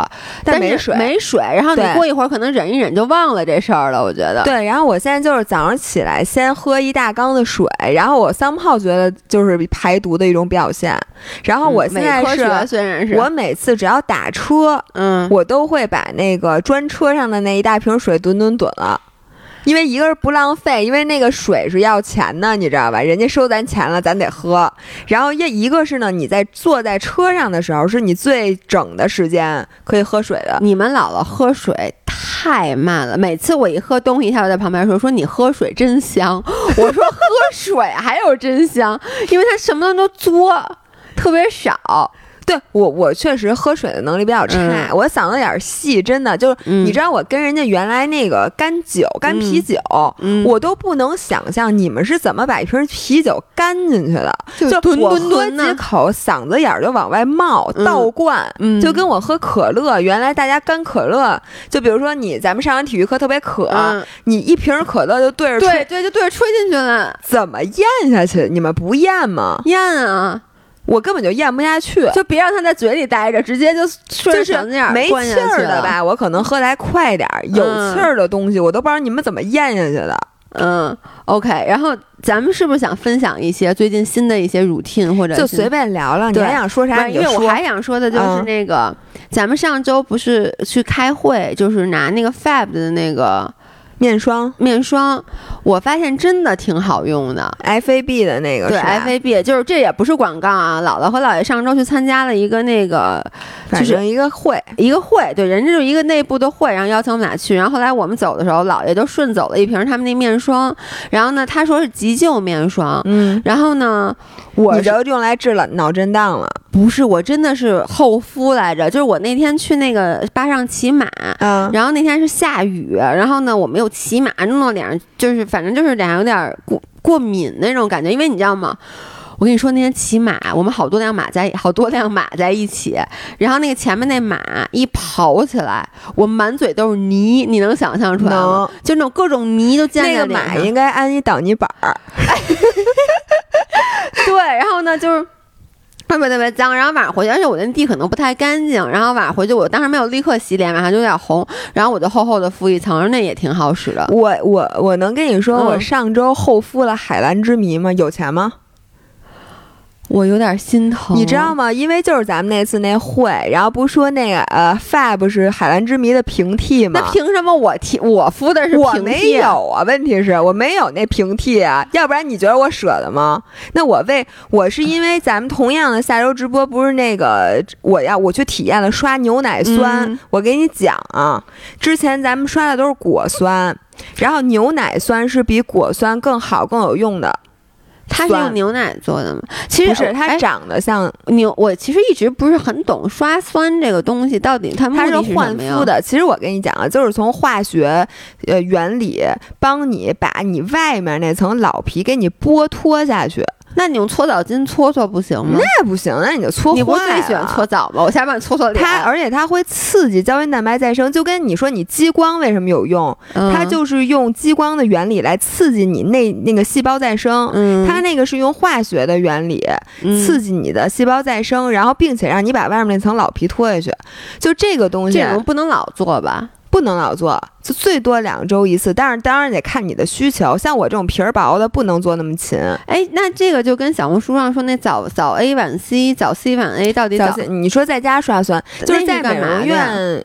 但没水没水，然后你过一会儿可能忍一忍就忘了这事儿了，我觉得对，然后我现在就是早上起来先喝一大缸的水，然后我三泡觉得就是排毒的一种表现，然后我现在。是，虽然是我每次只要打车，嗯，我都会把那个专车上的那一大瓶水吨吨吨了，因为一个是不浪费，因为那个水是要钱的，你知道吧？人家收咱钱了，咱得喝。然后一一个是呢，你在坐在车上的时候，是你最整的时间可以喝水的。你们姥姥喝水太慢了，每次我一喝东西，她就在旁边说：“说你喝水真香。”我说：“喝水还有真香，因为她什么都嘬，特别少。”对我，我确实喝水的能力比较差，我嗓子眼儿细，真的就是你知道，我跟人家原来那个干酒、干啤酒，我都不能想象你们是怎么把一瓶啤酒干进去的，就我喝几口，嗓子眼儿就往外冒，倒灌，就跟我喝可乐，原来大家干可乐，就比如说你咱们上完体育课特别渴，你一瓶可乐就对着吹，对，就对着吹进去了，怎么咽下去？你们不咽吗？咽啊。我根本就咽不下去，就别让它在嘴里待着，直接就就是没气儿的吧。我可能喝的还快点儿，有气儿的东西我都不知道你们怎么咽下去的。嗯，OK。然后咱们是不是想分享一些最近新的一些 routine 或者就随便聊聊？你还想说啥？因为我还想说的就是那个，咱们上周不是去开会，就是拿那个 Fab 的那个。面霜，面霜，我发现真的挺好用的。F A B 的那个，对，F A B 就是这也不是广告啊。姥姥和姥爷上周去参加了一个那个，就是一个会，一个会，对，人家就一个内部的会，然后邀请我们俩去。然后后来我们走的时候，姥爷就顺走了一瓶他们那面霜。然后呢，他说是急救面霜，嗯，然后呢，我就用来治了脑震荡了。不是，我真的是厚敷来着。就是我那天去那个巴上骑马，嗯，然后那天是下雨，然后呢，我没有骑马，弄到脸上就是反正就是脸上有点过过敏那种感觉。因为你知道吗？我跟你说，那天骑马，我们好多辆马在好多辆马在一起，然后那个前面那马一跑起来，我满嘴都是泥，你能想象出来吗？就那种各种泥都溅在脸上。那个马应该安一挡泥板儿。对，然后呢，就是。特别特别脏，然后晚上回去，而且我那地可能不太干净，然后晚上回去，我当时没有立刻洗脸，晚上就有点红，然后我就厚厚的敷一层，那也挺好使的。我我我能跟你说，我上周厚敷了海蓝之谜吗？有钱吗？我有点心疼，你知道吗？因为就是咱们那次那会，然后不说那个呃，Fab 是海蓝之谜的平替吗？那凭什么我替我敷的是我没有啊？问题是我没有那平替啊，要不然你觉得我舍得吗？那我为我是因为咱们同样的下周直播不是那个我要我去体验了刷牛奶酸，我给你讲啊，之前咱们刷的都是果酸，然后牛奶酸是比果酸更好更有用的。它是用牛奶做的吗？其实不是，它长得像牛。我其实一直不是很懂刷酸这个东西到底它它是焕肤的。其实我跟你讲啊，就是从化学呃原理帮你把你外面那层老皮给你剥脱下去。那你用搓澡巾搓搓不行吗？那不行，那你就搓坏你不是最喜欢搓澡吗？我下帮你搓搓脸。它而且它会刺激胶原蛋白再生，就跟你说你激光为什么有用，嗯它就是用激光的原理来刺激你那那个细胞再生。嗯，它那个是用化学的原理嗯刺激你的细胞再生，然后并且让你把外面那层老皮脱下去。就这个东西这种不能老做吧？不能老做，就最多两周一次。但是当然得看你的需求，像我这种皮儿薄的不能做那么勤。哎，那这个就跟小红书上说那早早 A 晚 C 早 C 晚 A 到底早早你说在家刷酸，就是在美容院。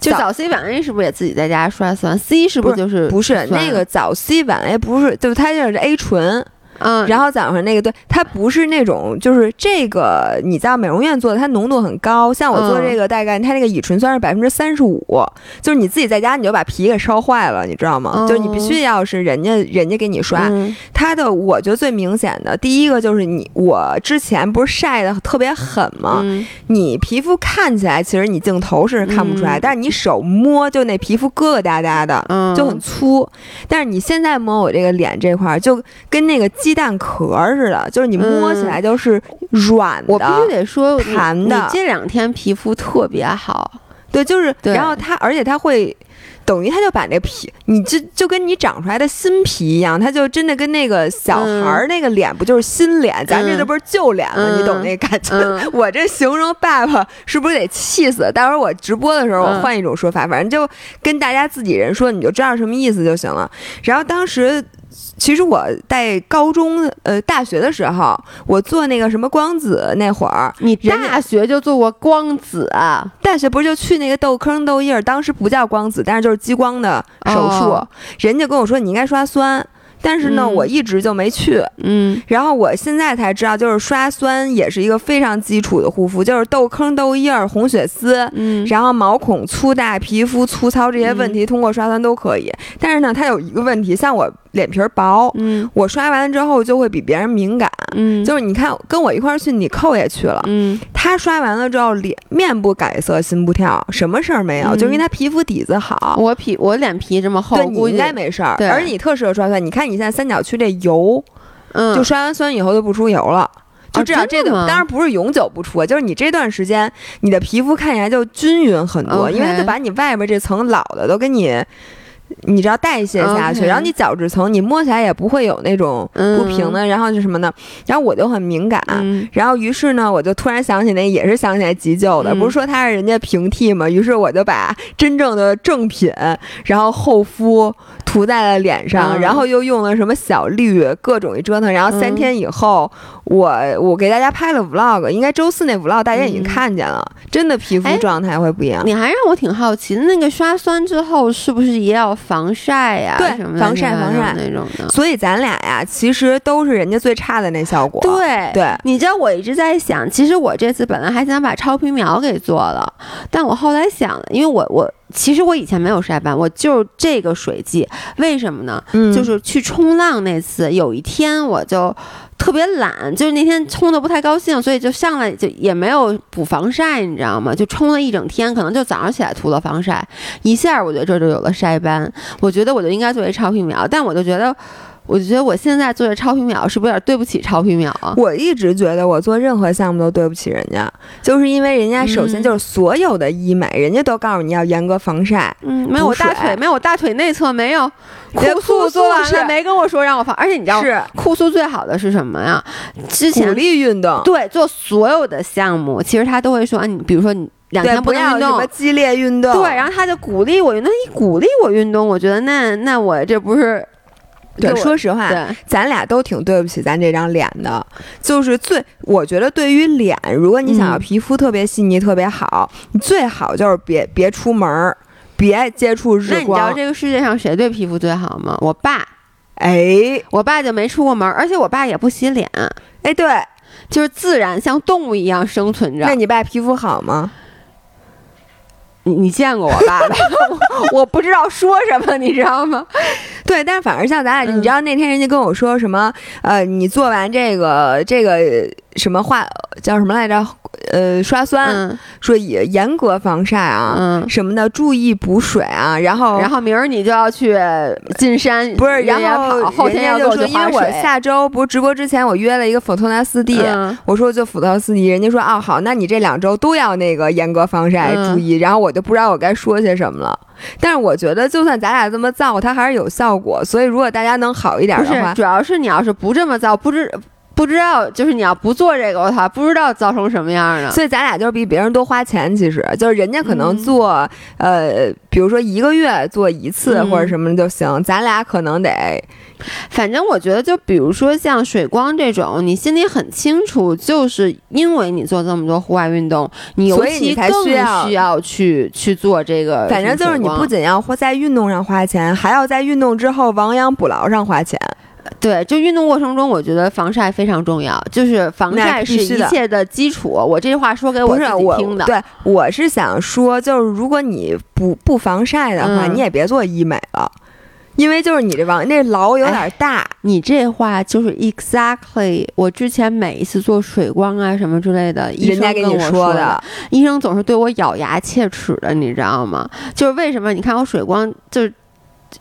就早 C 晚 A 是不是也自己在家刷酸？C 是不是就是不是酸那个早 C 晚 A 不是，就是它就是 A 醇，嗯，然后早上那个对，它不是那种就是这个你在美容院做的，它浓度很高。像我做嗯这个，大概它那个乙醇酸是百分之三十五，就是你自己在家你就把皮给烧坏了，你知道吗？哦就是你必须要是人家人家给你刷，嗯它的我觉得最明显的第一个就是你我之前不是晒的特别狠吗？嗯你皮肤看起来其实你镜头是看不出来，嗯但是你手摸就那皮肤疙疙瘩瘩的。嗯，就很粗，但是你现在摸我这个脸这块儿，就跟那个鸡蛋壳儿似的，就是你摸起来就是软的。我必须得说，弹的你这两天皮肤特别好，对，就是，然后它，而且它会。等于它就把那皮，你就就跟你长出来的新皮一样，它就真的跟那个小孩儿那个脸不就是新脸？咱这都不是旧脸了？嗯你懂那感觉？嗯 我这形容爸爸是不是得气死？待会儿我直播的时候我嗯换一种说法，反正就跟大家自己人说，你就知道什么意思就行了。然后当时。其实我在高中、呃大学的时候，我做那个什么光子那会儿，你大学就做过光子啊？大学不是就去那个痘坑痘印儿，当时不叫光子，但是就是激光的手术。哦人家跟我说你应该刷酸，但是呢，嗯我一直就没去。嗯然后我现在才知道，就是刷酸也是一个非常基础的护肤，就是痘坑、痘印儿、红血丝。嗯，然后毛孔粗大、皮肤粗糙这些问题，通过刷酸都可以。但是呢，它有一个问题，像我脸皮儿薄，嗯我刷完了之后就会比别人敏感。嗯，就是你看，跟我一块儿去，你扣也去了，嗯他刷完了之后，脸面不改色，心不跳，什么事儿没有，嗯就因为他皮肤底子好。我皮我脸皮这么厚，对你应该没事儿，而且你特适合刷酸。你看你现在三角区这油，嗯，就刷完酸以后就不出油了。就至少这个，当然不是永久不出，啊就是你这段时间你的皮肤看起来就均匀很多因为它就把你外边这层老的都给你，你知道代谢下去然后你角质层你摸起来也不会有那种不平的，然后就什么呢，然后我就很敏感，嗯。然后于是呢，我就突然想起那也是想起来急救的，嗯。不是说它是人家平替嘛？于是我就把真正的正品，然后厚敷涂在了脸上，嗯。然后又用了什么小绿，各种一折腾，然后三嗯。天以后，我我给大家拍了 vlog，应该周四那 vlog 大家已经嗯看见了，真的皮肤哎状态会不一样。你还让我挺好奇，那个刷酸之后是不是也要防晒呀？对什么防晒防晒那种的。所以咱俩呀，其实都是人家最差的那效果。对对你知道我一直在想，其实我这次本来还想把超皮秒给做了，但我后来想了，因为我我其实我以前没有晒斑，我就是这个水剂，为什么呢？嗯，就是去冲浪那次，有一天我就特别懒，就是那天冲的不太高兴，所以就上来就也没有补防晒，你知道吗？就冲了一整天，可能就早上起来涂了防晒，一下我觉得这就有了晒斑。我觉得我就应该作为超皮秒，但我就觉得，我就觉得我现在做这超皮秒是不是有点对不起超皮秒啊？我一直觉得我做任何项目都对不起人家，就是因为人家首先嗯就是所有的医美，人家都告诉你要严格防晒。嗯，没有我大腿，没有我大腿内侧没有，酷素做完了没跟我说让我放，而且你知道是酷素最好的是什么呀？之鼓前励运动，对做所有的项目，其实他都会说啊，你比如说你两对，天不能运动要什么。激烈运动。对，然后他就鼓励我运动，一鼓励我运动，我觉得那那我这不是对，说实话，对咱俩都挺对不起咱这张脸的。就是最，我觉得对于脸，如果你想要嗯皮肤特别细腻、特别好，你最好就是别别出门儿，别接触日光那你知道。这个世界上谁对皮肤最好吗？我爸，哎我爸就没出过门，而且我爸也不洗脸，哎，对，就是自然像动物一样生存着那。你爸皮肤好吗？你你见过我爸吧？我我不知道说什么，你知道吗？对，但是反而像咱俩，嗯你知道那天人家跟我说什么？呃，你做完这个这个什么化叫什么来着？呃，刷酸，嗯说也严格防晒啊，嗯，什么的，注意补水啊，然后然后明儿你就要去进山，不是，然后，后天要给我人家就说，因为我。下周不是直播之前我约了一个佛托纳四 D，、嗯我说就辅导四 D，人家说哦好，那你这两周都要那个严格防晒，嗯注意。然后我就不知道我该说些什么了。但是我觉得，就算咱俩这么造，它还是有效果。所以如果大家能好一点的话，主要是你要是不这么造，不知不知道，就是你要不做这个，我操，不知道造成什么样呢？所以咱俩就是比别人多花钱。其实就是人家可能嗯做、呃，比如说一个月做一次嗯或者什么就行，咱俩可能得反正我觉得，就比如说像水光这种，你心里很清楚，就是因为你做这么多户外运动，你尤所以你才其更需要需要去去做这个。反正就是你不仅要花在运动上花钱，还要在运动之后亡羊补牢上花钱。对，就运动过程中，我觉得防晒非常重要，就是防晒是一切的基础。我这句话说给我自己听的。对，我是想说，就是如果你不不防晒的话，嗯你也别做医美了，因为就是你这王那牢有点大。你这话就是 exactly 我之前每一次做水光啊什么之类的，医生跟我说的，医生总是对我咬牙切齿的，你知道吗？就是为什么？你看我水光就是。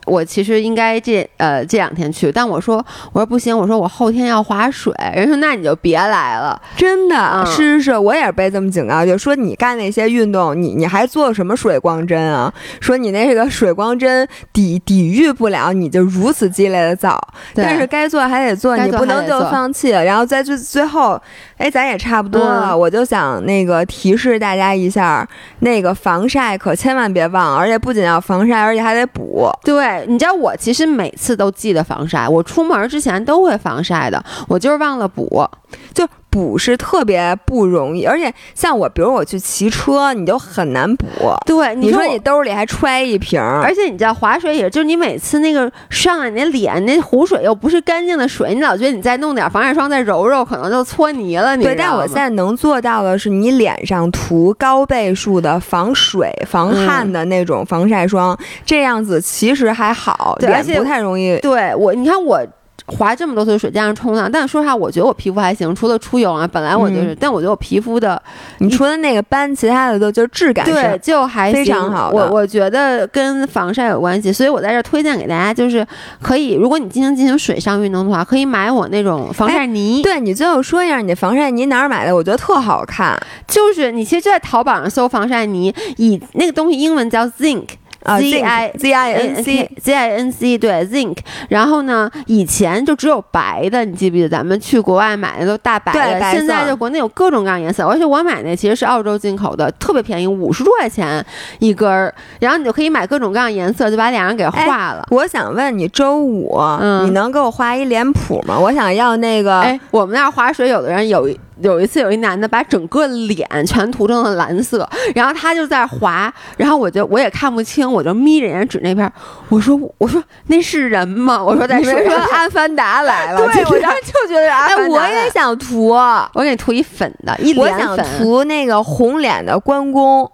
我其实应该这呃这两天去，但我说我说不行，我说我后天要划水，人说那你就别来了。真的、嗯是是，我也是被这么警告，就说你干那些运动，你你还做什么水光针啊？说你那个水光针抵抵御不了，你就如此激烈的造，但是该做还得做，你不能就放弃了。然后在最最后，哎，咱也差不多了，嗯我就想那个提示大家一下，那个防晒可千万别忘，而且不仅要防晒，而且还得补。对，对你知道我其实每次都记得防晒，我出门之前都会防晒的，我就是忘了补。就补是特别不容易，而且像我，比如我去骑车，你就很难补。对，你说你兜里还揣一瓶儿，而且你知道划水也就是你每次那个上来你那脸那湖水又不是干净的水，你老觉得你再弄点防晒霜再揉揉，可能就搓泥了。你对，但我现在能做到的是，你脸上涂高倍数的防水、防汗的那种防晒霜，这样子其实还好，而且不太容易。对我，你看我。划这么多次水，加上冲浪，但是说实话，我觉得我皮肤还行，除了出油啊，本来我就是，嗯但我觉得我皮肤的你除了那个斑，其他的都就是质感对就还非行常好我我觉得跟防晒有关系，所以我在这儿推荐给大家，就是可以，如果你进行进行水上运动的话，可以买我那种防晒泥，对你最后说一下，你的防晒泥哪儿买的？我觉得特好看就是你其实就在淘宝上搜防晒泥，以那个东西英文叫 zinc。啊 Z I Z I N C，Z I N C 对 zinc，然后呢，以前就只有白的，你记不记得咱们去国外买的都大白的，现在就国内有各种各样颜色，而且我买那其实是澳洲进口的，特别便宜，五十多块钱一根儿，然后你就可以买各种各样颜色，就把脸上给画了。我想问你，周五、嗯你能给我画一脸谱吗？我想要那个，哎，我们那儿划水，有的人有一有一次有一男的把整个脸全涂成了蓝色，然后他就在划，然后我就我也看不清，我就眯着眼指那边，我说我说那是人吗？我说在说水上阿凡达来了，对，我当时就觉得是阿哎，凡达我也想涂，我给你涂一粉的，一我想。涂那个红脸的关公，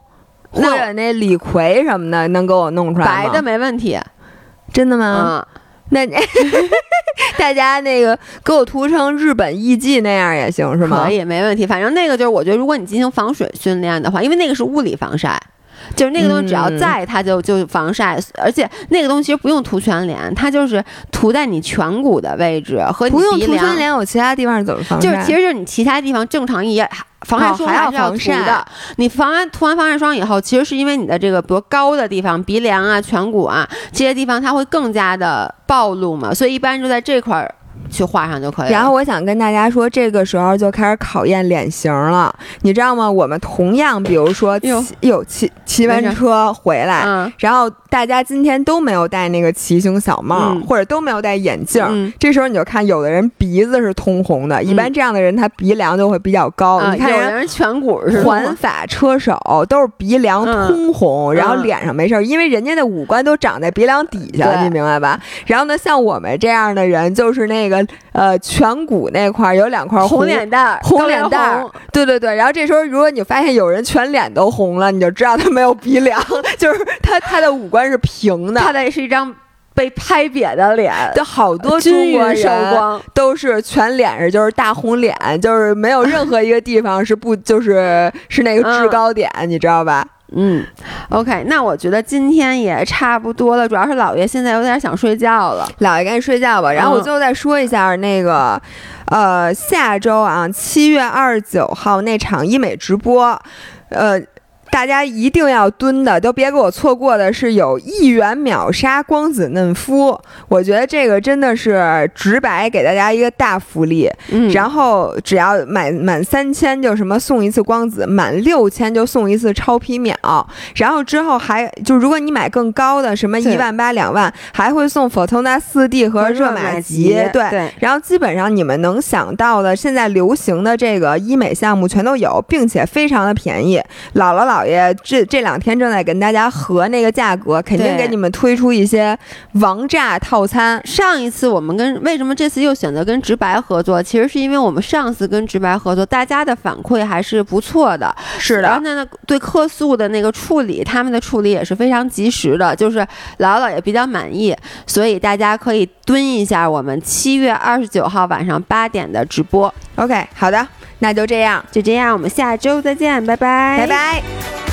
或者那李逵什么的，能给我弄出来吗？白的没问题，真的吗？嗯，那 大家那个给我涂成日本艺伎那样也行是吗？可以没问题。反正那个就是，我觉得如果你进行防水训练的话，因为那个是物理防晒。就是那个东西，只要嗯在它就就防晒，而且那个东西其实不用涂全脸，它就是涂在你颧骨的位置和你不用涂全脸，我其他地方怎么防晒？就是其实就是你其他地方正常也防晒霜还是要防晒涂的。你防完涂完防晒霜以后，其实是因为你的这个比如高的地方，鼻梁啊、颧骨啊这些地方，它会更加的暴露嘛，所以一般就在这块儿去画上就可以了。然后我想跟大家说，这个时候就开始考验脸型了，你知道吗？我们同样，比如说骑有骑骑完车回来，嗯然后大家今天都没有戴那个骑行小帽，嗯或者都没有戴眼镜。嗯这时候你就看，有的人鼻子是通红的，一般这样的人他鼻梁就会比较高。啊，你看人。有的人颧骨是环法车手都是鼻梁通红，嗯然后脸上没事儿，因为人家的五官都长在鼻梁底下，对你明白吧？然后呢，像我们这样的人，就是那个呃颧骨那块儿有两块红脸蛋儿、红脸蛋儿，对对对，然后这时候如果你发现有人全脸都红了，你就知道他没有鼻梁，就是他他的五官是平的。他的是一张被拍瘪的脸，就好多中国人都是全脸上就是大红脸，就是没有任何一个地方是不就是是那个制高点，你知道吧？嗯，OK，那我觉得今天也差不多了，主要是姥爷现在有点想睡觉了，姥爷赶紧睡觉吧。然后我最后再说一下那个，呃，下周啊，七月二十九号那场医美直播，呃。大家一定要蹲的，都别给我错过的是有一元秒杀光子嫩肤，我觉得这个真的是直白给大家一个大福利。嗯，然后只要满满三千就什么送一次光子，满六千就送一次超皮秒，然后之后还就如果你买更高的什么一万八两万，还会送 Fortuna 四 D 和热玛吉。对，然后基本上你们能想到的现在流行的这个医美项目全都有，并且非常的便宜。姥姥姥。老爷这这两天正在跟大家核那个价格，肯定给你们推出一些王炸套餐。上一次我们跟为什么这次又选择跟直白合作？其实是因为我们上次跟直白合作，大家的反馈还是不错的。是的，然后呢，对客诉的那个处理，他们的处理也是非常及时的，就是姥姥也比较满意。所以大家可以蹲一下我们七月二十九号晚上八点的直播。OK，好的，那就这样，就这样，我们下周再见，拜拜，拜拜。